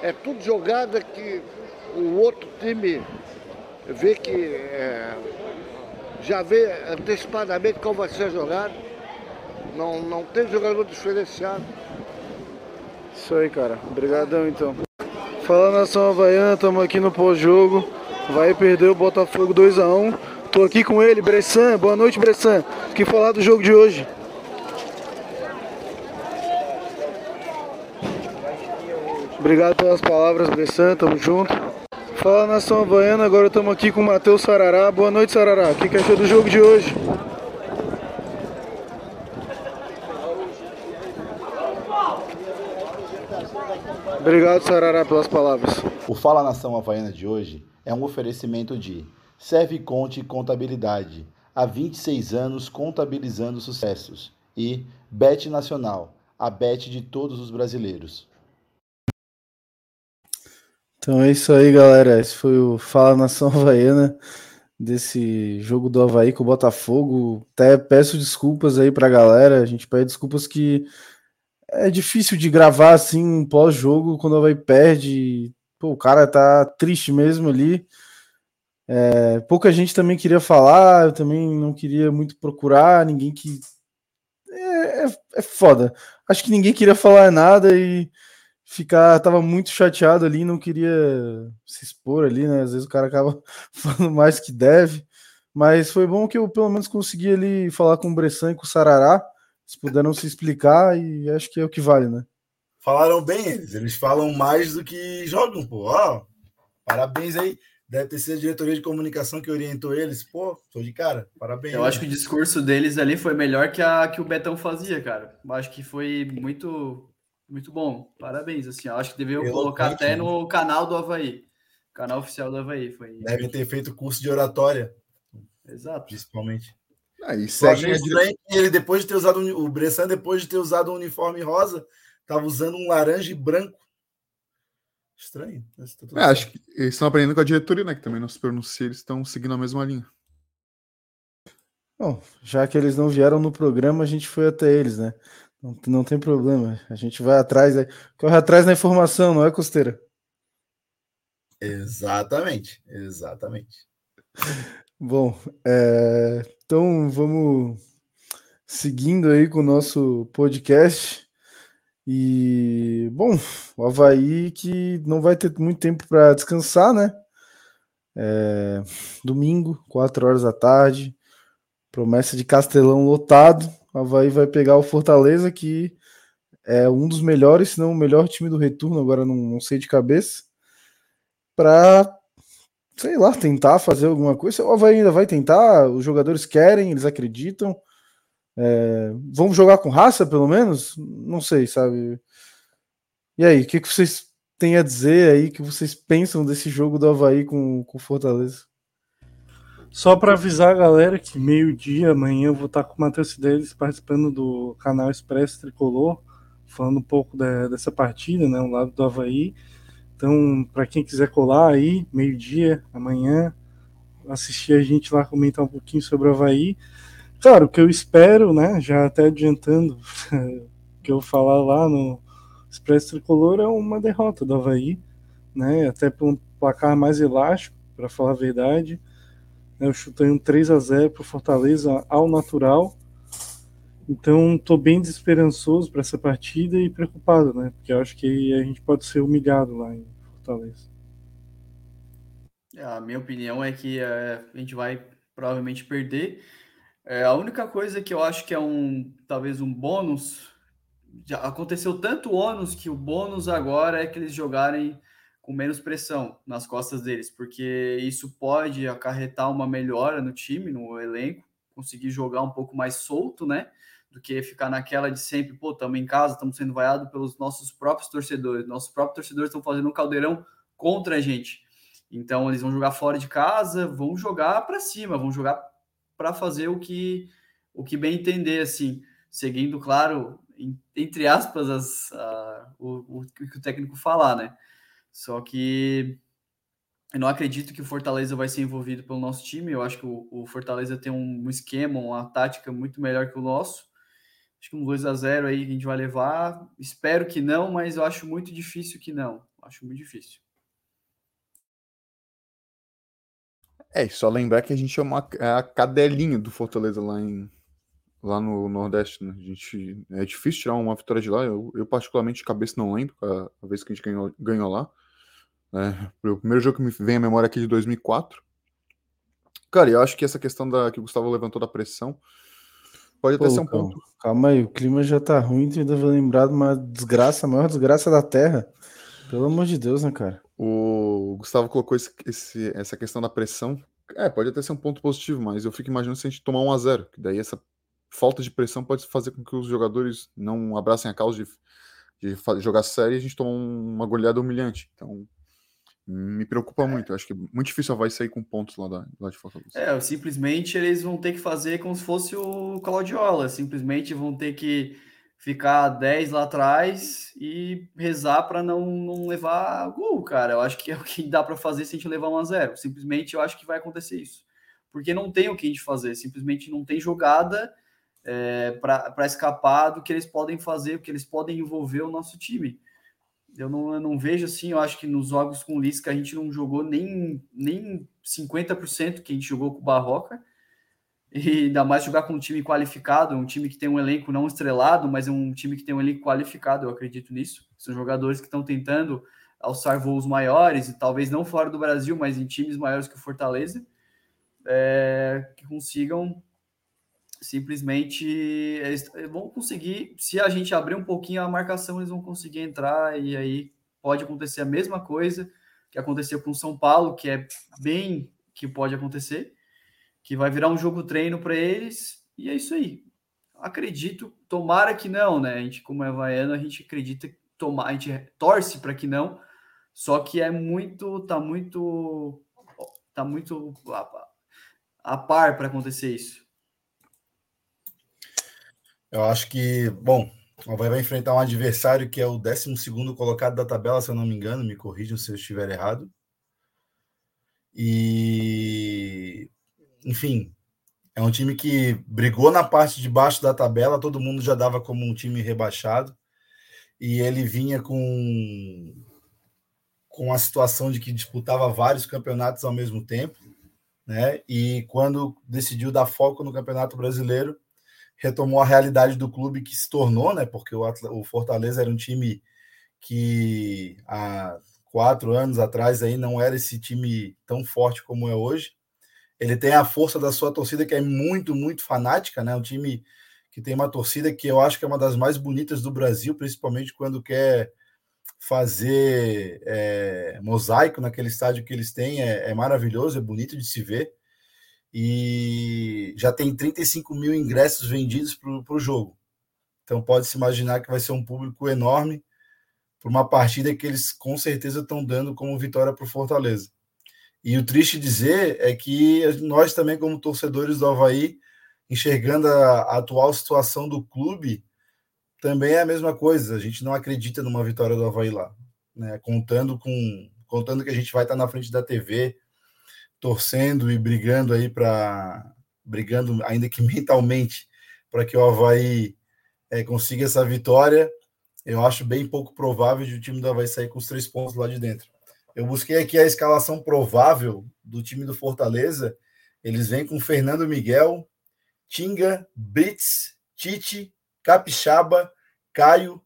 É tudo jogada que o outro time vê que é, já vê antecipadamente como vai ser jogado. Não, não tem jogador diferenciado. Isso aí, cara. Obrigadão então. Fala nação Havaiana, estamos aqui no pós-jogo. Vai perder o Botafogo 2x1. Tô aqui com ele, Bressan. Boa noite, Bressan. O que falar do jogo de hoje? Obrigado pelas palavras, Bressan. Tamo junto. Fala nação Havaiana, agora estamos aqui com o Matheus Sarará. Boa noite, Sarará. O que, que achou do jogo de hoje? Obrigado, Sarará, pelas palavras. O Fala Nação Havaiana de hoje é um oferecimento de Serve Conte Contabilidade, há 26 anos contabilizando sucessos, e Bet Nacional, a bet de todos os brasileiros. Então é isso aí, galera. Esse foi o Fala Nação Havaiana desse jogo do Havaí com o Botafogo. Até peço desculpas aí pra galera. A gente pede desculpas que é difícil de gravar assim um pós-jogo quando Havaí perde. Pô, o cara tá triste mesmo ali. É, pouca gente também queria falar, eu também não queria muito procurar, ninguém que. É, é, é foda. Acho que ninguém queria falar nada e ficar. Tava muito chateado ali, não queria se expor ali, né? Às vezes o cara acaba *laughs* falando mais que deve. Mas foi bom que eu pelo menos consegui ali falar com o Bressan e com o Sarará. Eles puderam se explicar e acho que é o que vale, né? Falaram bem eles, eles falam mais do que jogam, pô. Ó, parabéns aí. Deve ter sido a diretoria de comunicação que orientou eles. Pô, tô de cara. Parabéns. Eu né? acho que o discurso deles ali foi melhor que a que o Betão fazia, cara. Eu acho que foi muito muito bom. Parabéns, assim. Eu acho que deveriam colocar até né? no canal do Havaí. Canal oficial do Havaí. Foi. Devem ter feito curso de oratória, Exato. principalmente. Aí Eu segue estranho que ele, depois de ter usado o o Bressan, depois de ter usado um uniforme rosa, tava usando um laranja e branco. Estranho. tá É, acho que eles estão aprendendo com a diretoria, né? Que também não se pronuncia, eles estão seguindo a mesma linha. Bom, já que eles não vieram no programa, a gente foi até eles, né? Não, não tem problema. A gente vai atrás, aí- corre atrás na informação, não é, Costeira? Exatamente, exatamente. Bom, é, então vamos seguindo aí com o nosso podcast. E, bom, o Havaí que não vai ter muito tempo para descansar, né? É, domingo, 4 horas da tarde, promessa de Castelão lotado. O Havaí vai pegar o Fortaleza, que é um dos melhores, se não o melhor time do retorno, agora não, não sei de cabeça, para sei lá, tentar fazer alguma coisa. O Havaí ainda vai tentar, os jogadores querem, eles acreditam. É, vamos jogar com raça, pelo menos? Não sei, sabe? E aí, o que, que vocês têm a dizer aí, que vocês pensam desse jogo do Havaí com o Fortaleza? Só para avisar a galera que meio-dia amanhã eu vou estar com o Matheus Deles participando do canal Expresso Tricolor, falando um pouco dessa partida, né, o lado do Havaí. Então, para quem quiser colar aí, meio-dia amanhã, assistir a gente lá comentar um pouquinho sobre o Havaí. Claro, o que eu espero, né, já até adiantando *laughs* que eu falar lá no Expresso Tricolor é uma derrota do Havaí, né, até por um placar mais elástico, para falar a verdade. Eu chutei um 3 a 0 para Fortaleza ao natural. Então, estou bem desesperançoso para essa partida e preocupado, né? Porque eu acho que a gente pode ser humilhado lá em Fortaleza. A minha opinião é que é, a gente vai provavelmente perder. É, a única coisa que eu acho que é um talvez um bônus, já aconteceu tanto ônus que o bônus agora é que eles jogarem com menos pressão nas costas deles, porque isso pode acarretar uma melhora no time, no elenco, conseguir jogar um pouco mais solto, né? Do que ficar naquela de sempre, pô, estamos em casa, estamos sendo vaiados pelos nossos próprios torcedores. Nossos próprios torcedores estão fazendo um caldeirão contra a gente. Então eles vão jogar fora de casa, vão jogar para cima, vão jogar para fazer o que o que bem entender, assim, seguindo, claro, em- entre aspas, as, a- o, o que o técnico falar, né? Só que eu não acredito que o Fortaleza vai ser envolvido pelo nosso time. Eu acho que o, o Fortaleza tem um, esquema, uma tática muito melhor que o nosso. Acho que um 2 a 0 aí a gente vai levar. Espero que não, mas eu acho muito difícil que não. Acho muito difícil. É, só lembrar que a gente é, uma, é a cadelinha do Fortaleza lá, em, lá no Nordeste, né? A gente, é difícil tirar uma vitória de lá. Eu, eu particularmente, de cabeça, não lembro a, a vez que a gente ganhou, ganhou lá. É, o primeiro jogo que me vem à memória aqui de 2004. Cara, eu acho que essa questão da, que o Gustavo levantou da pressão pode até Pô, ser um ponto. Calma aí, o clima já tá ruim, tu ainda vai lembrar de uma desgraça, a maior desgraça da Terra. Pelo amor de Deus, né, cara? O Gustavo colocou esse, esse, essa questão da pressão. É, pode até ser um ponto positivo, mas eu fico imaginando se a gente tomar 1 a 0 que daí essa falta de pressão pode fazer com que os jogadores não abracem a causa de, de jogar sério e a gente tomar uma goleada humilhante. Então, me preocupa é. muito. acho que é muito difícil a Havaí sair com pontos lá, da, lá de Fortaleza. É, simplesmente eles vão ter que fazer como se fosse o Claudiola. Simplesmente vão ter que ficar 10 lá atrás e rezar para não, não levar gol, cara. Eu acho que é o que dá para fazer se a gente levar 1 a 0 Simplesmente eu acho que vai acontecer isso. Porque não tem o que a gente fazer. Simplesmente não tem jogada é, para escapar do que eles podem fazer, porque eles podem envolver o nosso time. Eu não, eu não vejo assim, eu acho que nos jogos com o Lisca a gente não jogou nem, nem 50% que a gente jogou com o Barroca. E ainda mais jogar com um time qualificado, um time que tem um elenco não estrelado, mas é um time que tem um elenco qualificado, eu acredito nisso. São jogadores que estão tentando alçar voos maiores, e talvez não fora do Brasil, mas em times maiores que o Fortaleza, é, que consigam simplesmente eles vão conseguir, se a gente abrir um pouquinho a marcação, eles vão conseguir entrar e aí pode acontecer a mesma coisa que aconteceu com o São Paulo, que é bem que pode acontecer, que vai virar um jogo treino para eles e é isso aí. Acredito, tomara que não, né? A gente como é vaiano, a gente acredita tomar, a gente torce para que não. Só que é muito, tá muito tá muito a, a par para acontecer isso. Eu acho que, bom, o Havaí vai enfrentar um adversário que é o 12 colocado da tabela, se eu não me engano, me corrijam se eu estiver errado. E, enfim, é um time que brigou na parte de baixo da tabela, todo mundo já dava como um time rebaixado. E ele vinha com, com a situação de que disputava vários campeonatos ao mesmo tempo. Né? E quando decidiu dar foco no Campeonato Brasileiro, retomou a realidade do clube que se tornou, né? Porque o, o Fortaleza era um time que há quatro anos atrás aí não era esse time tão forte como é hoje. Ele tem a força da sua torcida que é muito, muito fanática, né? Um time que tem uma torcida que eu acho que é uma das mais bonitas do Brasil, principalmente quando quer fazer é, mosaico naquele estádio que eles têm. É, é maravilhoso, é bonito de se ver e já tem 35 mil ingressos vendidos para o jogo. Então pode-se imaginar que vai ser um público enorme para uma partida que eles com certeza estão dando como vitória para o Fortaleza. E o triste dizer é que nós também, como torcedores do Havaí, enxergando a, atual situação do clube, também é a mesma coisa. A gente não acredita numa vitória do Havaí lá. Né? Contando com contando que a gente vai estar na frente da TV, torcendo e brigando aí para brigando ainda que *laughs* mentalmente para que o Havaí é, consiga essa vitória. Eu acho bem pouco provável de o time do Havaí sair com os três pontos lá de dentro. Eu busquei aqui a escalação provável do time do Fortaleza. Eles vêm com Fernando Miguel, Tinga, Brits, Tite, Capixaba, Caio,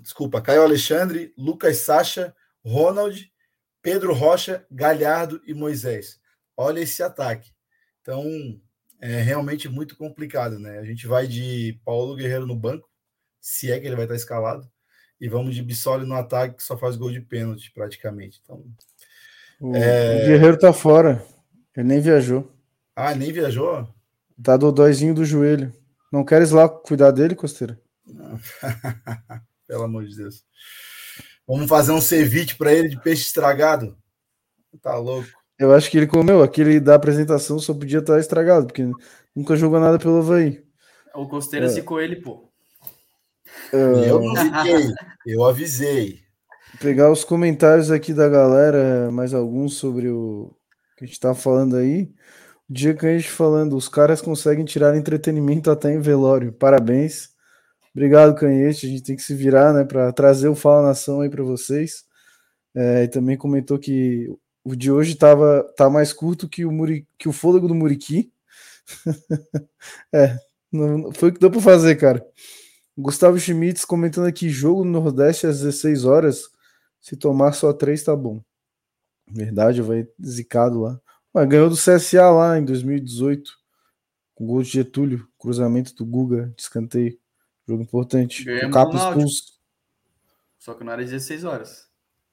desculpa, Caio Alexandre, Lucas Sacha, Ronald Pedro Rocha, Galhardo e Moisés. Olha esse ataque. Então, é realmente muito complicado, né? A gente vai de Paulo Guerreiro no banco, se é que ele vai estar escalado, e vamos de Bissoli no ataque, que só faz gol de pênalti, praticamente. Então, o, é... o Guerreiro tá fora. Ele nem viajou. Ah, nem viajou? Tá do dóizinho do joelho. Não queres lá cuidar dele, Costeira? *laughs* Pelo amor de Deus. Vamos fazer um ceviche para ele de peixe estragado? Tá louco. Eu acho que ele comeu aquele da apresentação só podia estar estragado, porque nunca jogou nada pelo Havaí. O Costeira é. zicou ele, pô. Eu não fiquei, eu avisei. Pegar os comentários aqui da galera, mais alguns sobre o que a gente tá falando aí. O dia que a gente falando, os caras conseguem tirar entretenimento até em velório. Parabéns. Obrigado, Canhete. A gente tem que se virar, né, para trazer o Fala Nação aí para vocês. É, e também comentou que o de hoje tava, tá mais curto que o, Muri, que o fôlego do Muriqui. *laughs* é, não, foi o que deu para fazer, cara. Gustavo Schmitz comentando aqui: jogo no Nordeste às 16 horas. Se tomar só três, tá bom. Verdade, vai zicado lá. Mas ganhou do CSA lá em 2018. Com gol de Getúlio, cruzamento do Guga, de escanteio. Jogo importante. Ganhamos o Capo expulso. Só que não era 16 horas.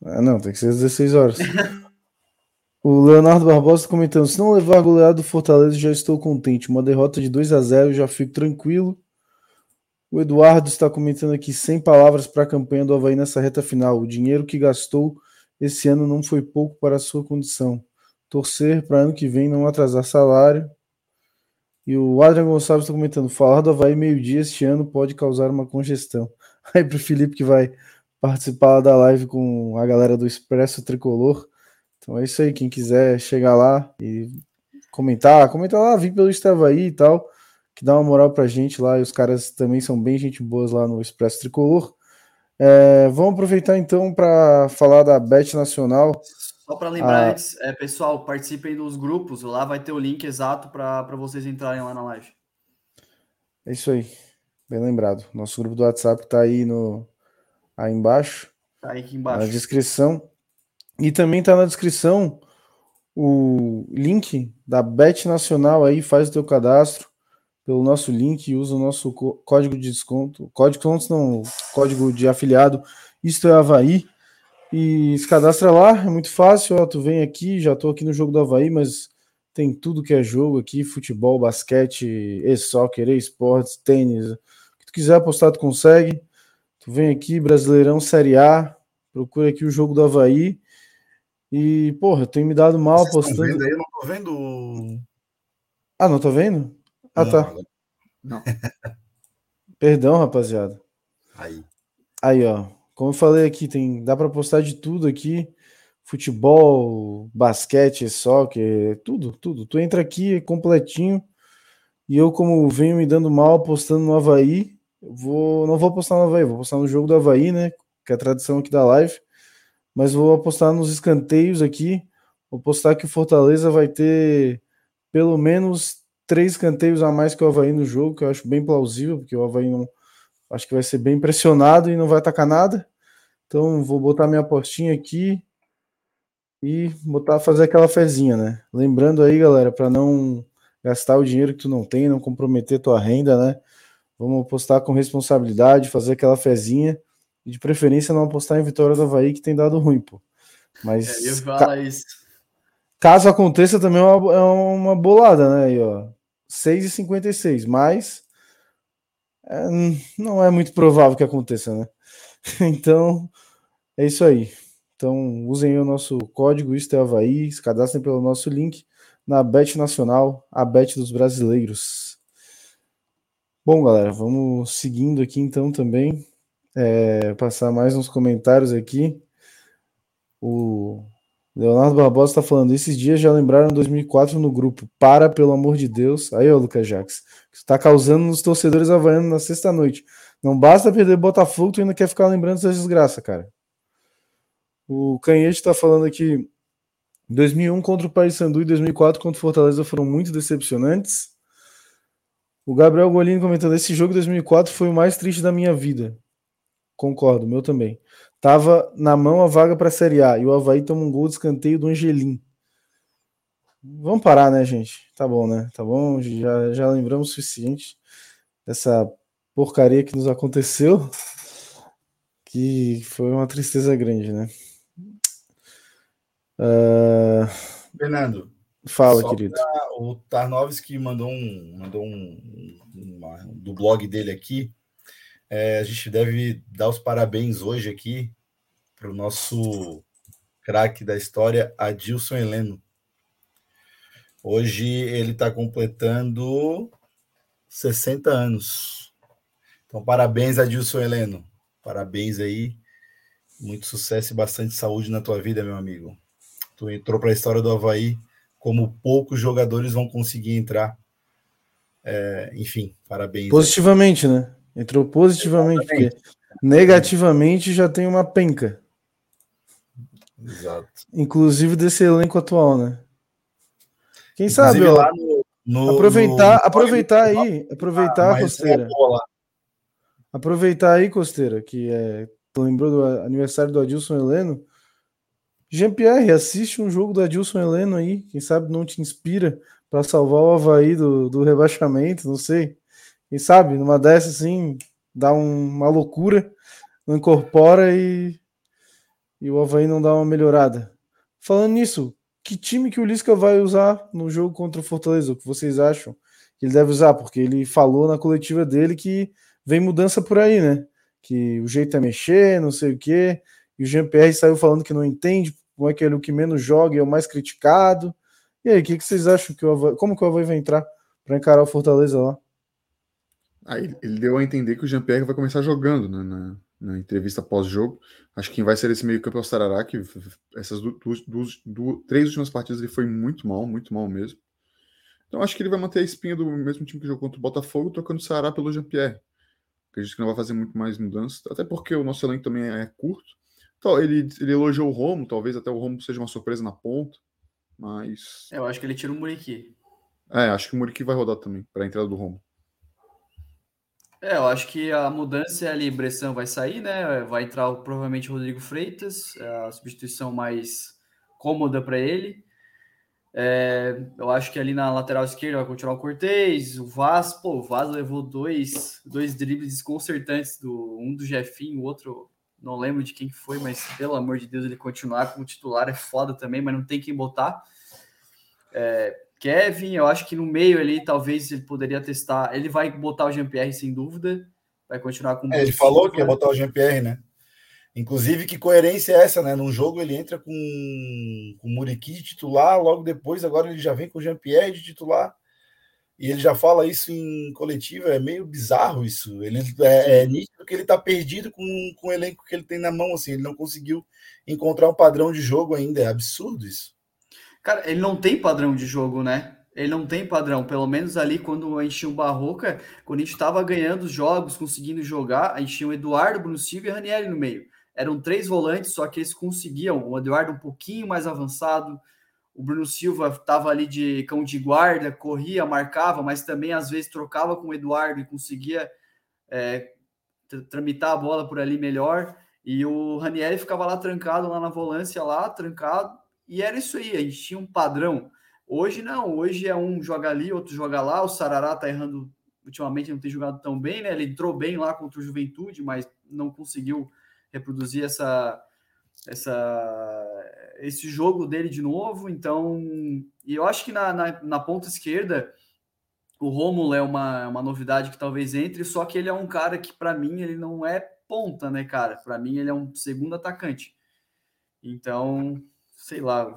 Ah, não, tem que ser às 16 horas. *laughs* o Leonardo Barbosa comentando: se não levar a goleada do Fortaleza, já estou contente. Uma derrota de 2 a 0 já fico tranquilo. O Eduardo está comentando aqui: sem palavras para a campanha do Havaí nessa reta final. O dinheiro que gastou esse ano não foi pouco para a sua condição. Torcer para ano que vem não atrasar salário. E o Adrian Gonçalves está comentando: falar do Havaí meio-dia este ano pode causar uma congestão. *laughs* Aí para o Felipe que vai participar da live com a galera do Expresso Tricolor. Então é isso aí, quem quiser chegar lá e comentar, comenta lá, vim pelo Estavaí e tal, que dá uma moral pra gente lá, e os caras também são bem gente boas lá no Expresso Tricolor. É, vamos aproveitar então para falar da Bet Nacional. Só para lembrar Ah. antes, é, pessoal, participem dos grupos. Lá vai ter o link exato para vocês entrarem lá na live. É isso aí, bem lembrado. Nosso grupo do WhatsApp tá aí no aí embaixo. Tá aí aqui na embaixo. descrição. E também tá na descrição o link da Bet Nacional aí, faz o teu cadastro pelo nosso link e usa o nosso có- código de desconto, código de não, código de afiliado, isto é Havaí, e se cadastra lá, é muito fácil, ó, tu vem aqui, já tô aqui no jogo do Havaí, mas tem tudo que é jogo aqui, futebol, basquete, e-soccer, e-sports, tênis, o que tu quiser apostar tu consegue, tu vem aqui, Brasileirão Série A, procura aqui o jogo do Havaí. E, porra, eu tenho me dado mal Vocês apostando. vendo aí? Eu não tô vendo. o- Ah, não tá vendo? Ah, Não, tá. agora- Perdão, rapaziada. Aí. Aí, ó. Como eu falei aqui, tem, dá pra postar de tudo aqui. Futebol, basquete, soccer, tudo, tudo. Tu entra aqui é completinho. E eu, como venho me dando mal apostando no Havaí, vou, não vou apostar no Havaí, vou apostar no jogo do Havaí, né? Que é a tradição aqui da live. Mas vou apostar nos escanteios aqui. Vou apostar que o Fortaleza vai ter pelo menos três escanteios a mais que o Havaí no jogo, que eu acho bem plausível, porque o Havaí não, acho que vai ser bem pressionado e não vai atacar nada. Então vou botar minha apostinha aqui e botar fazer aquela fezinha, né? Lembrando aí, galera, para não gastar o dinheiro que tu não tem, não comprometer tua renda, né? Vamos apostar com responsabilidade, fazer aquela fezinha e de preferência não apostar em vitória do Havaí que tem dado ruim, pô. Mas É, eu ca- isso. caso aconteça também é uma, é uma bolada, né? Aí, ó, 6,56, mas é, não é muito provável que aconteça, né? *laughs* Então, é isso aí. Então, usem o nosso código Isto é Havaí, se cadastrem pelo nosso link na Bet Nacional, a Bet dos brasileiros. Bom, galera, vamos seguindo aqui então também. É, passar mais uns comentários aqui. O Leonardo Barbosa está falando, esses dias já lembraram 2004 no grupo. Para, pelo amor de Deus. Aí, ó, Lucas Jaques. Está causando nos torcedores havaianos na sexta-noite. Não basta perder Botafogo, tu ainda quer ficar lembrando dessa desgraça, cara. O Canhete está falando aqui, 2001 contra o Paysandu e 2004 contra o Fortaleza foram muito decepcionantes. O Gabriel Golini comentando, esse jogo de 2004 foi o mais triste da minha vida. Concordo, meu também. Tava na mão a vaga para a Série A e o Havaí toma um gol de escanteio do Angelim. Vamos parar, né, gente? Tá bom, né? Tá bom, já, já lembramos o suficiente dessa porcaria que nos aconteceu, que foi uma tristeza grande, né? Ah, Fernando, fala, Só querido. o Tarnovski mandou um, mandou um, uma- do blog dele aqui. É, a gente deve dar os parabéns hoje aqui para o nosso craque da história, Adilson Heleno. Hoje ele está completando 60 anos. Então, parabéns, Adilson Heleno. Parabéns aí. Muito sucesso e bastante saúde na tua vida, meu amigo. Tu entrou para a história do Havaí como poucos jogadores vão conseguir entrar. É, enfim, parabéns. Positivamente, aí. né? Entrou positivamente, Exatamente. porque negativamente já tem uma penca. Exato. Inclusive desse elenco atual, né? Quem Inclusive, sabe, ó, no, no, aproveitar, no... aproveitar aí, aproveitar, ah, Costeira. Aproveitar aí, Costeira, que é, lembrou do aniversário do Adilson Heleno. Jean-Pierre, assiste um jogo do Adilson Heleno aí, quem sabe não te inspira para salvar o Havaí do, do rebaixamento, não sei. Quem sabe, numa dessa assim, dá um, uma loucura, não incorpora e, e o Havaí não dá uma melhorada. Falando nisso, que time que o Lisca vai usar no jogo contra o Fortaleza? O que vocês acham que ele deve usar? Porque ele falou na coletiva dele que vem mudança por aí, né? Que o jeito é mexer, não sei o quê. E o Jean-Pierre saiu falando que não entende como é que ele é o que menos joga e é o mais criticado. E aí, o que, que vocês acham que o Havaí, como que o Havaí vai entrar para encarar o Fortaleza lá? Aí ele deu a entender que o Jean-Pierre vai começar jogando né, na, na entrevista pós-jogo. Acho que quem vai ser esse meio-campo é o Sarará, que essas duas, duas, duas, três últimas partidas ele foi muito mal, muito mal mesmo. Então acho que ele vai manter a espinha do mesmo time que jogou contra o Botafogo, trocando o Sarará pelo Jean-Pierre. Acredito que não vai fazer muito mais mudanças, até porque o nosso elenco também é curto. Então, ele, ele elogiou o Romo, talvez até o Romo seja uma surpresa na ponta, mas. Eu acho que ele tira o Muriqui. É, acho que o Muriqui vai rodar também, para a entrada do Romo. É, eu acho que a mudança ali, Bressan vai sair, né? Vai entrar provavelmente o Rodrigo Freitas, é a substituição mais cômoda para ele. É, eu acho que ali na lateral esquerda vai continuar o Cortez, o Vaz, pô, o Vaz levou dois, dois dribles desconcertantes, do, um do Jefinho, o outro não lembro de quem foi, mas pelo amor de Deus, ele continuar como titular é foda também, mas não tem quem botar. É, Kevin, eu acho que no meio ali talvez ele poderia testar. Ele vai botar o Jean-Pierre sem dúvida, vai continuar com. É, ele falou que ia botar o Jean-Pierre, né? Inclusive, que coerência é essa, né? Num jogo ele entra com, com o Muriqui de titular, logo depois, agora ele já vem com o Jean-Pierre de titular. E ele já fala isso em coletiva, é meio bizarro isso. Ele é, é nítido que ele tá perdido com, com o elenco que ele tem na mão, assim, ele não conseguiu encontrar um padrão de jogo ainda. É absurdo isso. Cara, ele não tem padrão de jogo, né? Ele não tem padrão. Pelo menos ali quando a gente tinha o Barroca, quando a gente estava ganhando os jogos, conseguindo jogar, a gente tinha o Eduardo, Bruno Silva e Ranieri no meio. Eram três volantes, só que eles conseguiam. O Eduardo um pouquinho mais avançado, o Bruno Silva estava ali de cão de guarda, corria, marcava, mas também às vezes trocava com o Eduardo e conseguia é, tramitar a bola por ali melhor. E o Ranieri ficava lá trancado, lá na volância, lá trancado, e era isso aí, a gente tinha um padrão. Hoje não, hoje é um joga ali, outro joga lá. O Sarará tá errando ultimamente, não tem jogado tão bem, né? Ele entrou bem lá contra o Juventude, mas não conseguiu reproduzir essa, essa, esse jogo dele de novo. Então, e eu acho que na, na, na ponta esquerda o Rômulo é uma, uma novidade que talvez entre, só que ele é um cara que, para mim, ele não é ponta, né, cara? Para mim, ele é um segundo atacante. Então, sei lá.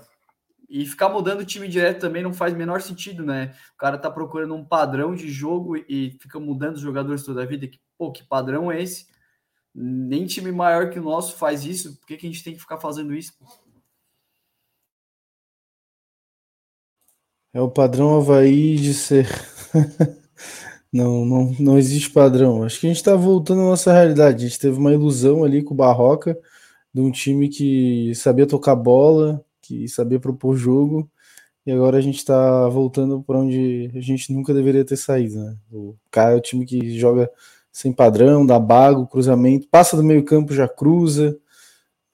E ficar mudando o time direto também não faz menor sentido, né? O cara tá procurando um padrão de jogo e fica mudando os jogadores toda a vida. Que, pô, que padrão é esse? Nem time maior que o nosso faz isso. Por que, que a gente tem que ficar fazendo isso? É o padrão Havaí de ser. *laughs* não, não, não existe padrão. Acho que a gente está voltando à nossa realidade. A gente teve uma ilusão ali com o Barroca, de um time que sabia tocar bola, que sabia propor jogo, e agora a gente está voltando para onde a gente nunca deveria ter saído. Né? O cara é o time que joga sem padrão, dá bago, cruzamento, passa do meio campo, já cruza.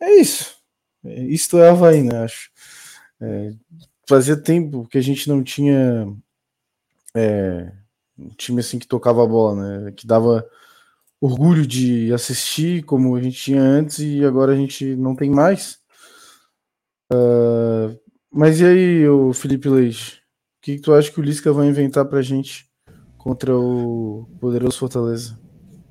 É isso. É, isto é Havaí, né? Acho. É, fazia tempo que a gente não tinha é, um time assim que tocava a bola, né? Que dava orgulho de assistir como a gente tinha antes e agora a gente não tem mais. Uh, mas e aí, o Felipe Leite? O que, que tu acha que o Lisca vai inventar pra gente contra o poderoso Fortaleza?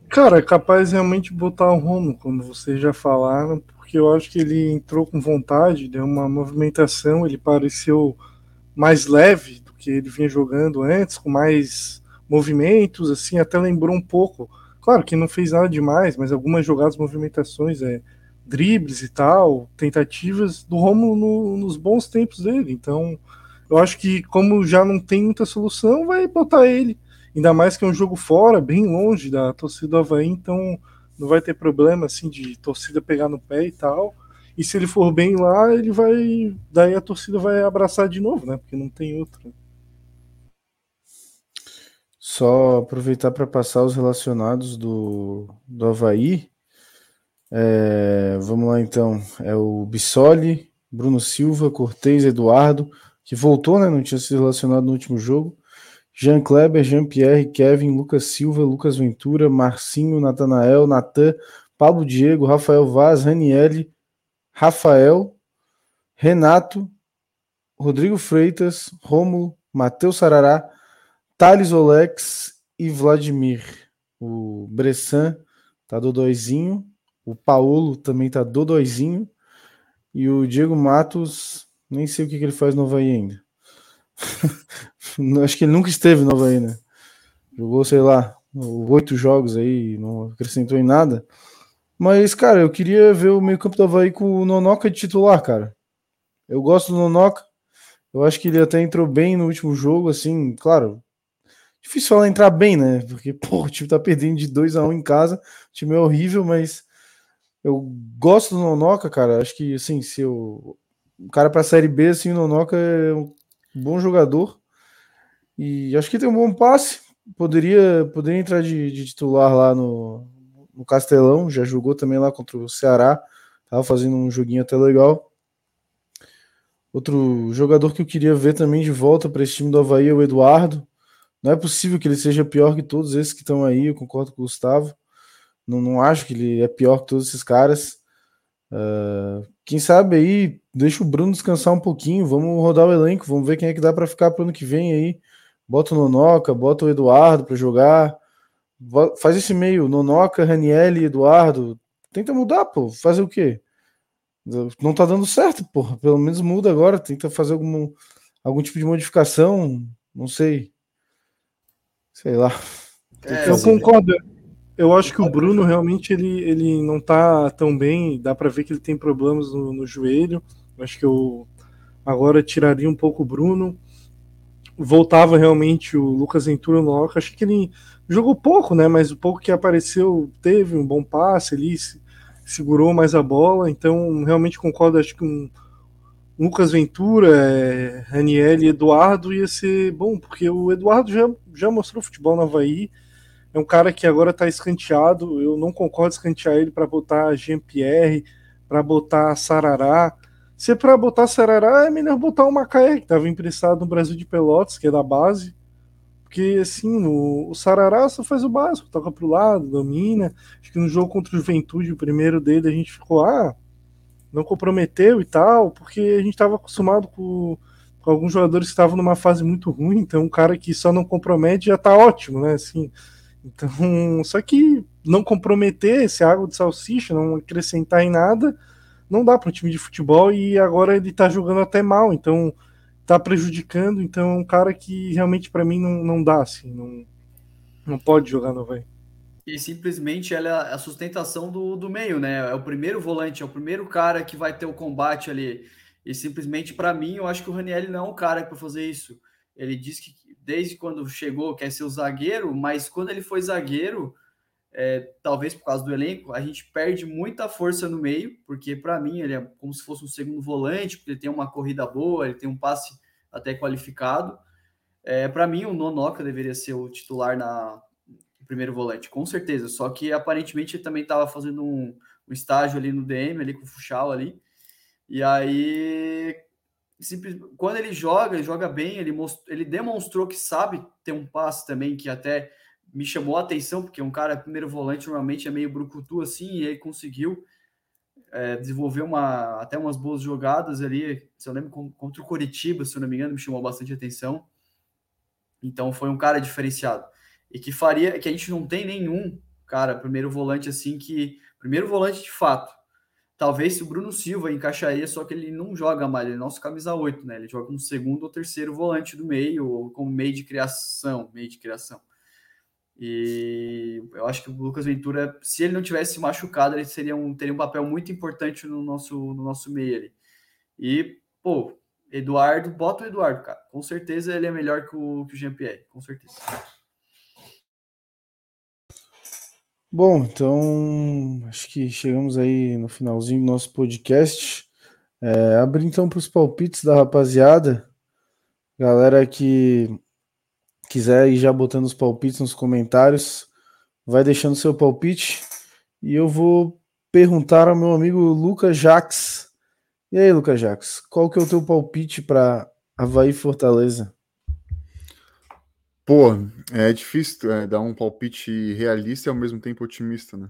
Cara, é capaz realmente botar o Romo, como vocês já falaram, porque eu acho que ele entrou com vontade, deu uma movimentação, ele pareceu mais leve do que ele vinha jogando antes, com mais movimentos, assim, até lembrou um pouco Claro que não fez nada demais, mas algumas jogadas, movimentações, é, dribles e tal, tentativas do Romulo no, nos bons tempos dele. Então, eu acho que como já não tem muita solução, vai botar ele. Ainda mais que é um jogo fora, bem longe da torcida do Havaí, então não vai ter problema assim de torcida pegar no pé e tal. E se ele for bem lá, ele vai. Daí a torcida vai abraçar de novo, né? Porque não tem outro. Só aproveitar para passar os relacionados do, do Havaí. É, vamos lá então. É o Bissoli, Bruno Silva, Cortez, Eduardo, que voltou, né? Não tinha sido relacionado no último jogo. Jean Kleber, Jean Pierre, Kevin, Lucas Silva, Lucas Ventura, Marcinho, Natanael, Natan, Pablo Diego, Rafael Vaz, Raniele, Rafael, Renato, Rodrigo Freitas, Romulo, Matheus Sarará, Thales Olex e Vladimir. O Bressan tá dodóizinho, o Paulo também tá dodóizinho e o Diego Matos, nem sei o que, que ele faz no Havaí ainda. *laughs* Acho que ele nunca esteve no Havaí, né? Jogou, sei lá, oito jogos aí, não acrescentou em nada. Mas, cara, eu queria ver o meio campo do Havaí com o Nonoca de titular, cara. Eu gosto do Nonoca. Eu acho que ele até entrou bem no último jogo, assim, claro. Difícil falar entrar bem, né? Porque, *laughs* pô, o time tá perdendo de 2 a 1 um em casa. O time é horrível, mas eu gosto do Nonoca, cara. Acho que, assim, se eu. O cara pra Série B, assim, o Nonoca é um bom jogador. E acho que tem um bom passe. Poderia, poderia entrar de, de titular lá no, no Castelão. Já jogou também lá contra o Ceará. Tava fazendo um joguinho até legal. Outro jogador que eu queria ver também de volta para esse time do Havaí é o Eduardo. Não é possível que ele seja pior que todos esses que estão aí. Eu concordo com o Gustavo. Não, não acho que ele é pior que todos esses caras. Uh, quem sabe aí, deixa o Bruno descansar um pouquinho, vamos rodar o elenco, vamos ver quem é que dá para ficar pro ano que vem aí. Bota o Nonoca, bota o Eduardo para jogar. Faz esse meio, Nonoca, Raniel Eduardo. Tenta mudar, pô. Fazer o quê? Não tá dando certo, porra. Pelo menos muda agora. Tenta fazer algum, algum tipo de modificação. Não sei. Sei lá. É, eu concordo. Eu acho que o Bruno realmente ele, ele não tá tão bem, dá para ver que ele tem problemas no, no joelho. Eu acho que eu agora tiraria um pouco o Bruno. Voltava realmente o Lucas Ventura no Loca. Acho que ele jogou pouco, né? Mas o pouco que apareceu teve um bom passe ali, segurou mais a bola. Então, realmente concordo. Acho que um Lucas Ventura, é, Raniel e Eduardo ia ser bom, porque o Eduardo já, já mostrou futebol no Havaí é um cara que agora está escanteado. Eu não concordo escantear ele para botar Jean-Pierre, para botar Sarará. Se é para botar Sarará, é melhor botar o Macaé, que estava emprestado no Brasil de Pelotas, que é da base. Porque, assim, o, o Sarará só faz o básico, toca para o lado, domina. Acho que no jogo contra o Juventude, o primeiro dele, a gente ficou, ah, não comprometeu e tal, porque a gente estava acostumado com, com, alguns jogadores que estavam numa fase muito ruim, então um cara que só não compromete já está ótimo, né? Assim, então, *laughs* só que não comprometer esse água de salsicha, não acrescentar em nada, não dá para um time de futebol e agora ele está jogando até mal, então está prejudicando. Então, é um cara que realmente para mim não, não dá, assim, não, não pode jogar no Havaí. E simplesmente ela é a sustentação do, do meio, né? É o primeiro volante, é o primeiro cara que vai ter o combate ali. E simplesmente para mim, eu acho que o Raniel não é o cara para fazer isso. Ele diz que desde quando chegou quer ser o zagueiro, mas quando ele foi zagueiro, é, talvez por causa do elenco, a gente perde muita força no meio, porque para mim ele é como se fosse um segundo volante, porque ele tem uma corrida boa, ele tem um passe até qualificado. É, para mim, o Nonoca deveria ser o titular na primeiro volante, com certeza. Só que aparentemente também estava fazendo um, um, estágio ali no DM, ali com o Fuchal ali. E aí simples, quando ele joga, ele joga bem, ele, most, ele demonstrou que sabe ter um passe também, que até me chamou a atenção, porque um cara primeiro volante normalmente é meio brucutu assim, e ele conseguiu é, desenvolver uma, até umas boas jogadas ali, se eu lembro, contra o Coritiba, se eu não me engano, me chamou bastante atenção. Então foi um cara diferenciado. E que faria, que a gente não tem nenhum cara, primeiro volante assim, que. Primeiro volante de fato, Talvez o Bruno Silva encaixaria, só que ele não joga mais, ele é nosso camisa 8, né? Ele joga como segundo ou terceiro volante do meio, ou como meio de criação, meio de criação. E eu acho que o Lucas Ventura, se ele não tivesse machucado, ele seria um, teria um papel muito importante no nosso, no nosso meio ali. E, pô, Eduardo, bota o Eduardo, cara. Com certeza ele é melhor que o, que o Jean-Pierre, com certeza. Bom, então acho que chegamos aí no finalzinho do nosso podcast. É, abrir então para os palpites da rapaziada. Galera que quiser ir já botando os palpites nos comentários, vai deixando seu palpite e eu vou perguntar ao meu amigo Lucas Jax. E aí, Lucas Jax, qual que é o teu palpite para Havaí Fortaleza? Pô, é difícil é, dar um palpite realista e ao mesmo tempo otimista, né?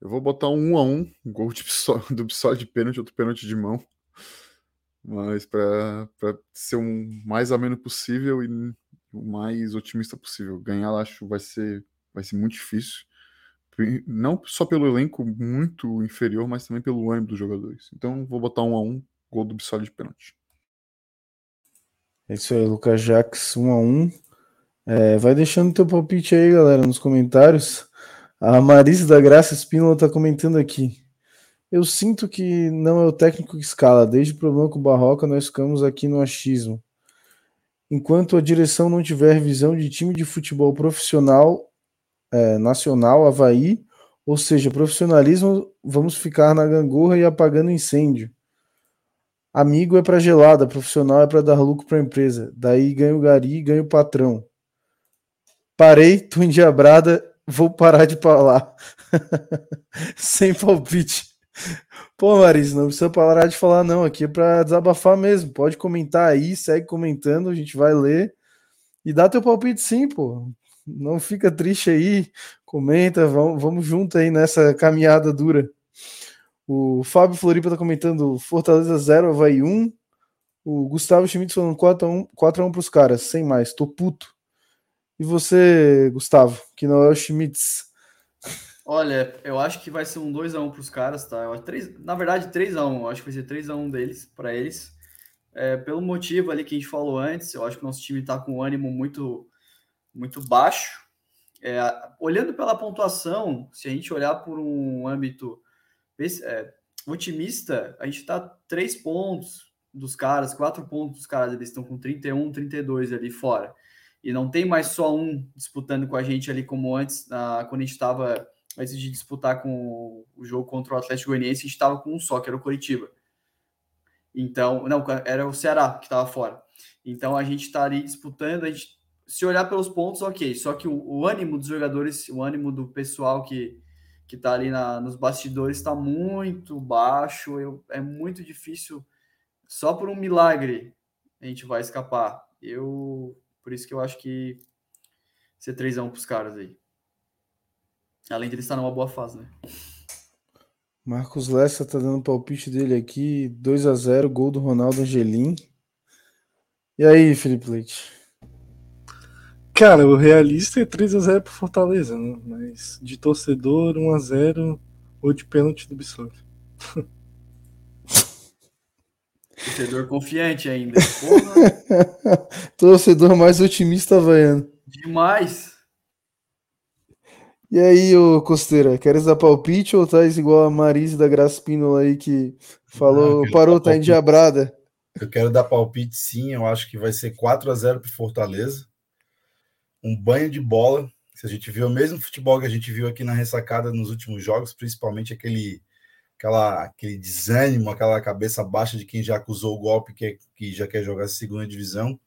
Eu vou botar um 1 a 1 um *laughs* gol de do Bissol de pênalti, outro pênalti de mão. Mas para ser o um mais ameno possível e o mais otimista possível. Ganhar, acho, vai ser, vai ser muito difícil. Não só pelo elenco muito inferior, mas também pelo ânimo dos jogadores. Então vou botar um a um, gol do Bissoli de pênalti. É isso aí, Lucas Jax, um a um. É, vai deixando teu palpite aí, galera, nos comentários. A Marisa da Graça Espínola está comentando aqui. Eu sinto que não é o técnico que escala. Desde o problema com o Barroca, nós ficamos aqui no achismo. Enquanto a direção não tiver visão de time de futebol profissional, é, nacional, Havaí, ou seja, profissionalismo, vamos ficar na gangorra e apagando incêndio. Amigo é para gelada, profissional é para dar lucro para empresa. Daí ganha o gari, ganha o patrão. Parei, tô endiabrada, vou parar de falar. *laughs* Sem palpite. Pô, Marisa, não precisa parar de falar, não. Aqui é para desabafar mesmo. Pode comentar aí, segue comentando, a gente vai ler. E dá teu palpite sim, pô. Não fica triste aí. Comenta, vamos, vamos junto aí nessa caminhada dura. O Fábio Floripa tá comentando Fortaleza 0, Havaí 1. O Gustavo Schmidt falando 4x1, 4x1 pros caras, sem mais. Tô puto. E você, Gustavo, que não é o Schmitz? Olha, eu acho que vai ser um 2x1 para os caras, tá? Eu 3, na verdade, 3x1. Eu acho que vai ser 3x1 deles, para eles. É, pelo motivo ali que a gente falou antes, eu acho que o nosso time está com um ânimo muito, muito baixo. É, olhando pela pontuação, se a gente olhar por um âmbito é, otimista, a gente está 3 pontos dos caras, 4 pontos dos caras, eles estão com 31, 32 ali fora. E não tem mais só um disputando com a gente ali como antes, na, quando a gente estava antes de disputar com o jogo contra o Atlético Goianiense, a gente estava com um só, que era o Coritiba. Então, não, era o Ceará que estava fora. Então a gente está ali disputando, a gente, se olhar pelos pontos, ok. Só que o, o ânimo dos jogadores, o ânimo do pessoal que que está ali na, nos bastidores está muito baixo. Eu, é muito difícil. Só por um milagre a gente vai escapar. Eu por isso que eu acho que ser 3x1 para os caras aí. Além de ele estar numa boa fase, né? Marcos Lessa tá dando palpite dele aqui, 2 a 0 gol do Ronaldo Angelim. E aí, Felipe Leite? Cara, o realista é 3 a 0 pro Fortaleza, né? Mas de torcedor, 1 a 0 ou de pênalti do Bissoli. *laughs* Torcedor confiante ainda. *laughs* Torcedor mais otimista havaiano. Demais. E aí, ô Costeira, queres dar palpite ou tá igual a Marise da Graspínola aí que falou, Não, parou, tá endiabrada? Eu quero dar palpite sim, eu acho que vai ser 4 a 0 pro Fortaleza. Um banho de bola. Se a gente viu o mesmo futebol que a gente viu aqui na ressacada nos últimos jogos, principalmente aquele aquela, aquele desânimo, aquela cabeça baixa de quem já acusou o golpe que, que já quer jogar a segunda divisão.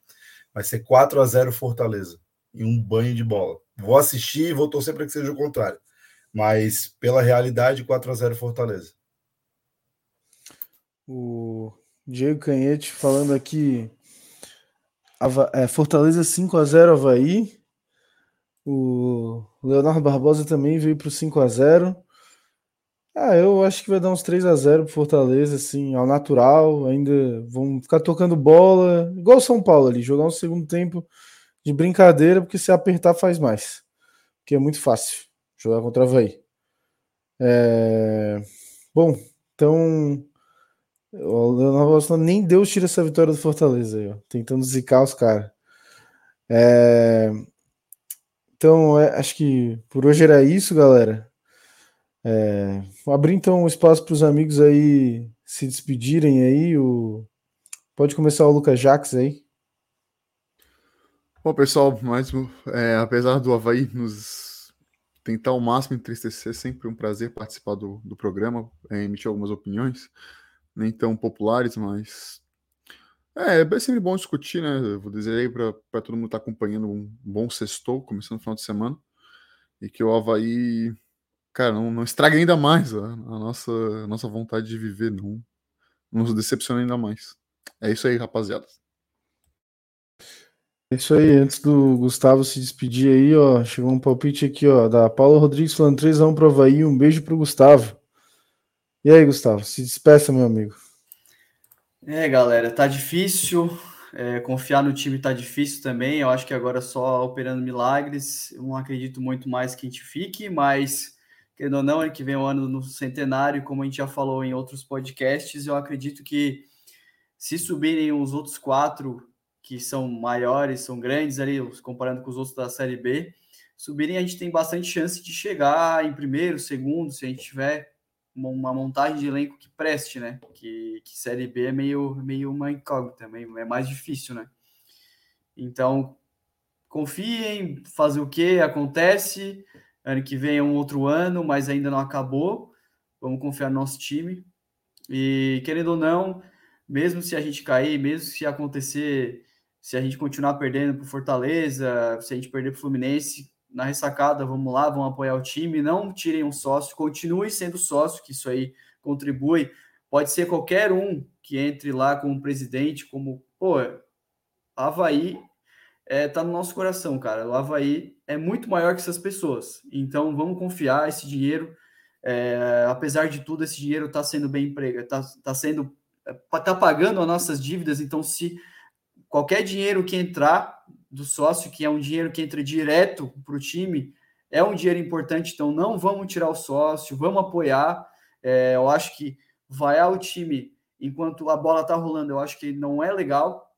Vai ser 4 a 0 Fortaleza e um banho de bola. Vou assistir e vou torcer para que seja o contrário. Mas pela realidade, 4 a 0 Fortaleza. O Diego Canhete falando aqui. É, Fortaleza 5 a 0 Havaí. O Leonardo Barbosa também veio para o 5 a 0 ah, eu acho que vai dar uns 3 a 0 pro Fortaleza, assim, ao natural. Ainda vão ficar tocando bola, igual o São Paulo ali, jogar um segundo tempo de brincadeira, porque se apertar faz mais. Porque é muito fácil jogar contra o Havaí. É... Bom, então. O Leonardo nem Deus tira essa vitória do Fortaleza aí, ó, tentando zicar os caras. É... Então, é, acho que por hoje era isso, galera. É, vou abrir então o espaço para os amigos aí se despedirem aí. O... Pode começar o Lucas Jaques aí. Bom, pessoal, mas é, apesar do Havaí nos tentar ao máximo entristecer, sempre um prazer participar do, do programa, é, emitir algumas opiniões, nem tão populares, mas é, é sempre bom discutir, né? Vou dizer aí para todo mundo estar tá acompanhando um bom sextou, começando no final de semana, e que o Havaí, cara, não, não estrague ainda mais a, a nossa, a nossa vontade de viver, não, não nos decepcione ainda mais. É isso aí, rapaziada. É isso aí, antes do Gustavo se despedir aí, ó, chegou um palpite aqui, ó, da Paula Rodrigues falando 3x1 pro Havaí, um beijo pro Gustavo. E aí, Gustavo, se despeça, meu amigo. É, galera, tá difícil, é, confiar no time tá difícil também, eu acho que agora só operando milagres, eu não acredito muito mais que a gente fique, mas, querendo ou não, ano que vem é o ano no centenário, como a gente já falou em outros podcasts, eu acredito que se subirem os outros quatro que são maiores, são grandes ali, comparando com os outros da Série B, subirem, a gente tem bastante chance de chegar em primeiro, segundo, se a gente tiver uma montagem de elenco que preste, né? Que, que Série B é meio, meio uma incógnita, meio, é mais difícil, né? Então, confiem, fazer o que acontece. Ano que vem é um outro ano, mas ainda não acabou. Vamos confiar no nosso time. E querendo ou não, mesmo se a gente cair, mesmo se acontecer se a gente continuar perdendo para Fortaleza, se a gente perder para o Fluminense, na ressacada, vamos lá, vamos apoiar o time, não tirem um sócio, continue sendo sócio, que isso aí contribui. Pode ser qualquer um que entre lá como presidente, como, pô, Havaí é, tá no nosso coração, cara. O Havaí é muito maior que essas pessoas. Então vamos confiar esse dinheiro. É, apesar de tudo, esse dinheiro está sendo bem empregado, está tá sendo. tá pagando as nossas dívidas. Então, se qualquer dinheiro que entrar do sócio, que é um dinheiro que entra direto para o time, é um dinheiro importante, então não vamos tirar o sócio, vamos apoiar. É, eu acho que vaiar o time enquanto a bola está rolando, eu acho que não é legal.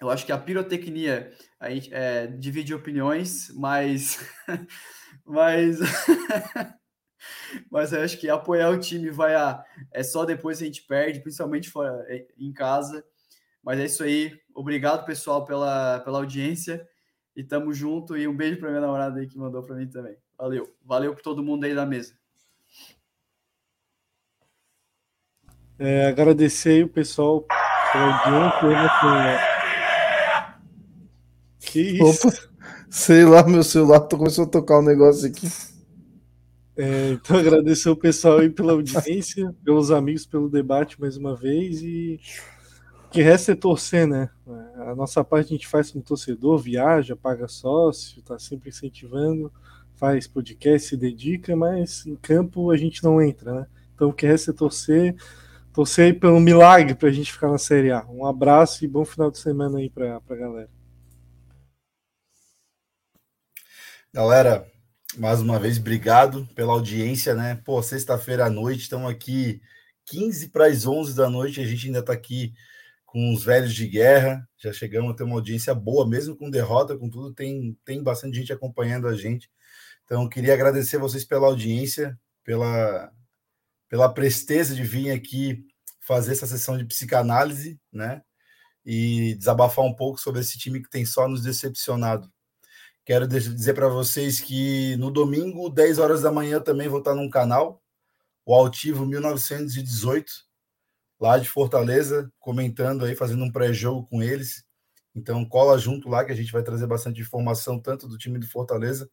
Eu acho que a pirotecnia a gente, é, divide opiniões, mas *laughs* mas *laughs* mas eu acho que apoiar o time vaiar é só depois a gente perde, principalmente fora, em casa. Mas é isso aí. Obrigado, pessoal, pela, pela audiência. E tamo junto. E um beijo para minha namorada aí que mandou para mim também. Valeu. Valeu para todo mundo aí da mesa. É, agradecer aí o pessoal pela audiência. Que isso? Opa, sei lá, meu celular começou a tocar um negócio aqui. É, então agradecer o pessoal aí pela audiência, pelos amigos, pelo debate mais uma vez e que resta é torcer, né? A nossa parte a gente faz como torcedor, viaja, paga sócio, tá sempre incentivando, faz podcast, se dedica, mas em campo a gente não entra, né? Então o que resta é torcer, torcer aí pelo milagre pra gente ficar na Série A. Um abraço e bom final de semana aí pra, pra galera. Galera, mais uma vez, obrigado pela audiência, né? Pô, sexta-feira à noite, estamos aqui 15 para as 11 da noite, a gente ainda está aqui com os velhos de guerra. Já chegamos a ter uma audiência boa, mesmo com derrota, com tudo, tem, tem bastante gente acompanhando a gente. Então, queria agradecer vocês pela audiência, pela, pela presteza de vir aqui fazer essa sessão de psicanálise, né? E desabafar um pouco sobre esse time que tem só nos decepcionado. Quero dizer para vocês que no domingo, 10 horas da manhã, também vou estar num canal, o Altivo 1918 lá de Fortaleza, comentando aí, fazendo um pré-jogo com eles. Então, cola junto lá que a gente vai trazer bastante informação, tanto do time do Fortaleza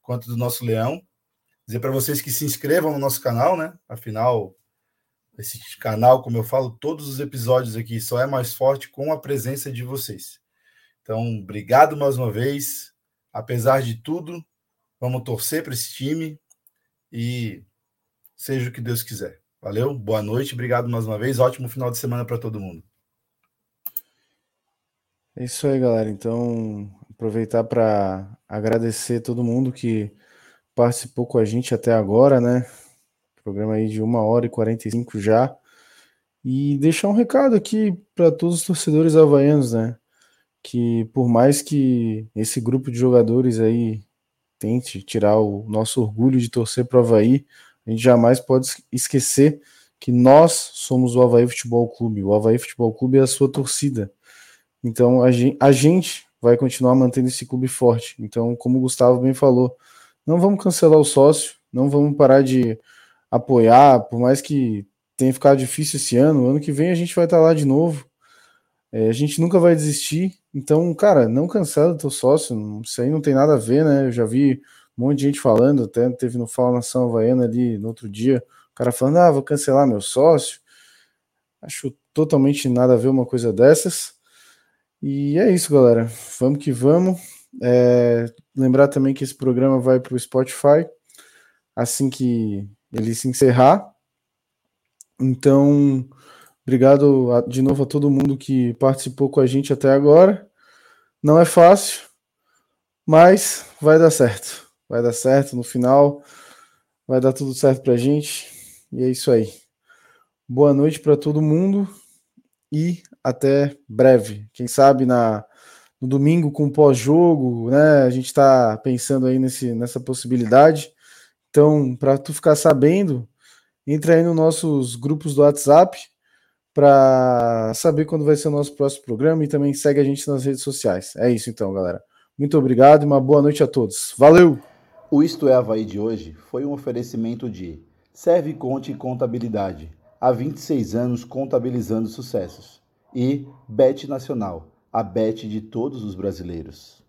quanto do nosso Leão. Dizer para vocês que se inscrevam no nosso canal, né? Afinal, esse canal, como eu falo, todos os episódios aqui só é mais forte com a presença de vocês. Então, obrigado mais uma vez. Apesar de tudo, vamos torcer para esse time e seja o que Deus quiser. Valeu, boa noite, obrigado mais uma vez. Ótimo final de semana para todo mundo. É isso aí, galera. Então, aproveitar para agradecer todo mundo que participou com a gente até agora, né? Programa aí de uma hora e 45 já. E deixar um recado aqui para todos os torcedores havaianos, né? Que por mais que esse grupo de jogadores aí tente tirar o nosso orgulho de torcer para o Havaí, a gente jamais pode esquecer que nós somos o Havaí Futebol Clube. O Havaí Futebol Clube é a sua torcida. Então a gente, a gente vai continuar mantendo esse clube forte. Então, como o Gustavo bem falou, não vamos cancelar o sócio, não vamos parar de apoiar, por mais que tenha ficado difícil esse ano, ano que vem a gente vai estar lá de novo. É, a gente nunca vai desistir. Então, cara, não cancela teu sócio, isso aí não tem nada a ver, né? Eu já vi um monte de gente falando, até teve no Fala Nação Havaiana ali no outro dia, o cara falando, ah, vou cancelar meu sócio. Acho totalmente nada a ver uma coisa dessas. E é isso, galera. Vamos que vamos. É, lembrar também que esse programa vai para o Spotify assim que ele se encerrar. Então, obrigado a, de novo a todo mundo que participou com a gente até agora. Não é fácil, mas vai dar certo. Vai dar certo no final. Vai dar tudo certo para a gente. E é isso aí. Boa noite para todo mundo e até breve. Quem sabe na, no domingo com pós-jogo, né? A gente está pensando aí nesse, nessa possibilidade. Então, para tu ficar sabendo, entra aí nos nossos grupos do WhatsApp para saber quando vai ser o nosso próximo programa e também segue a gente nas redes sociais. É isso então, galera. Muito obrigado e uma boa noite a todos. Valeu! O Isto é Havaí de hoje foi um oferecimento de Serve Conte Contabilidade há 26 anos contabilizando sucessos. E Bet Nacional, a bet de todos os brasileiros.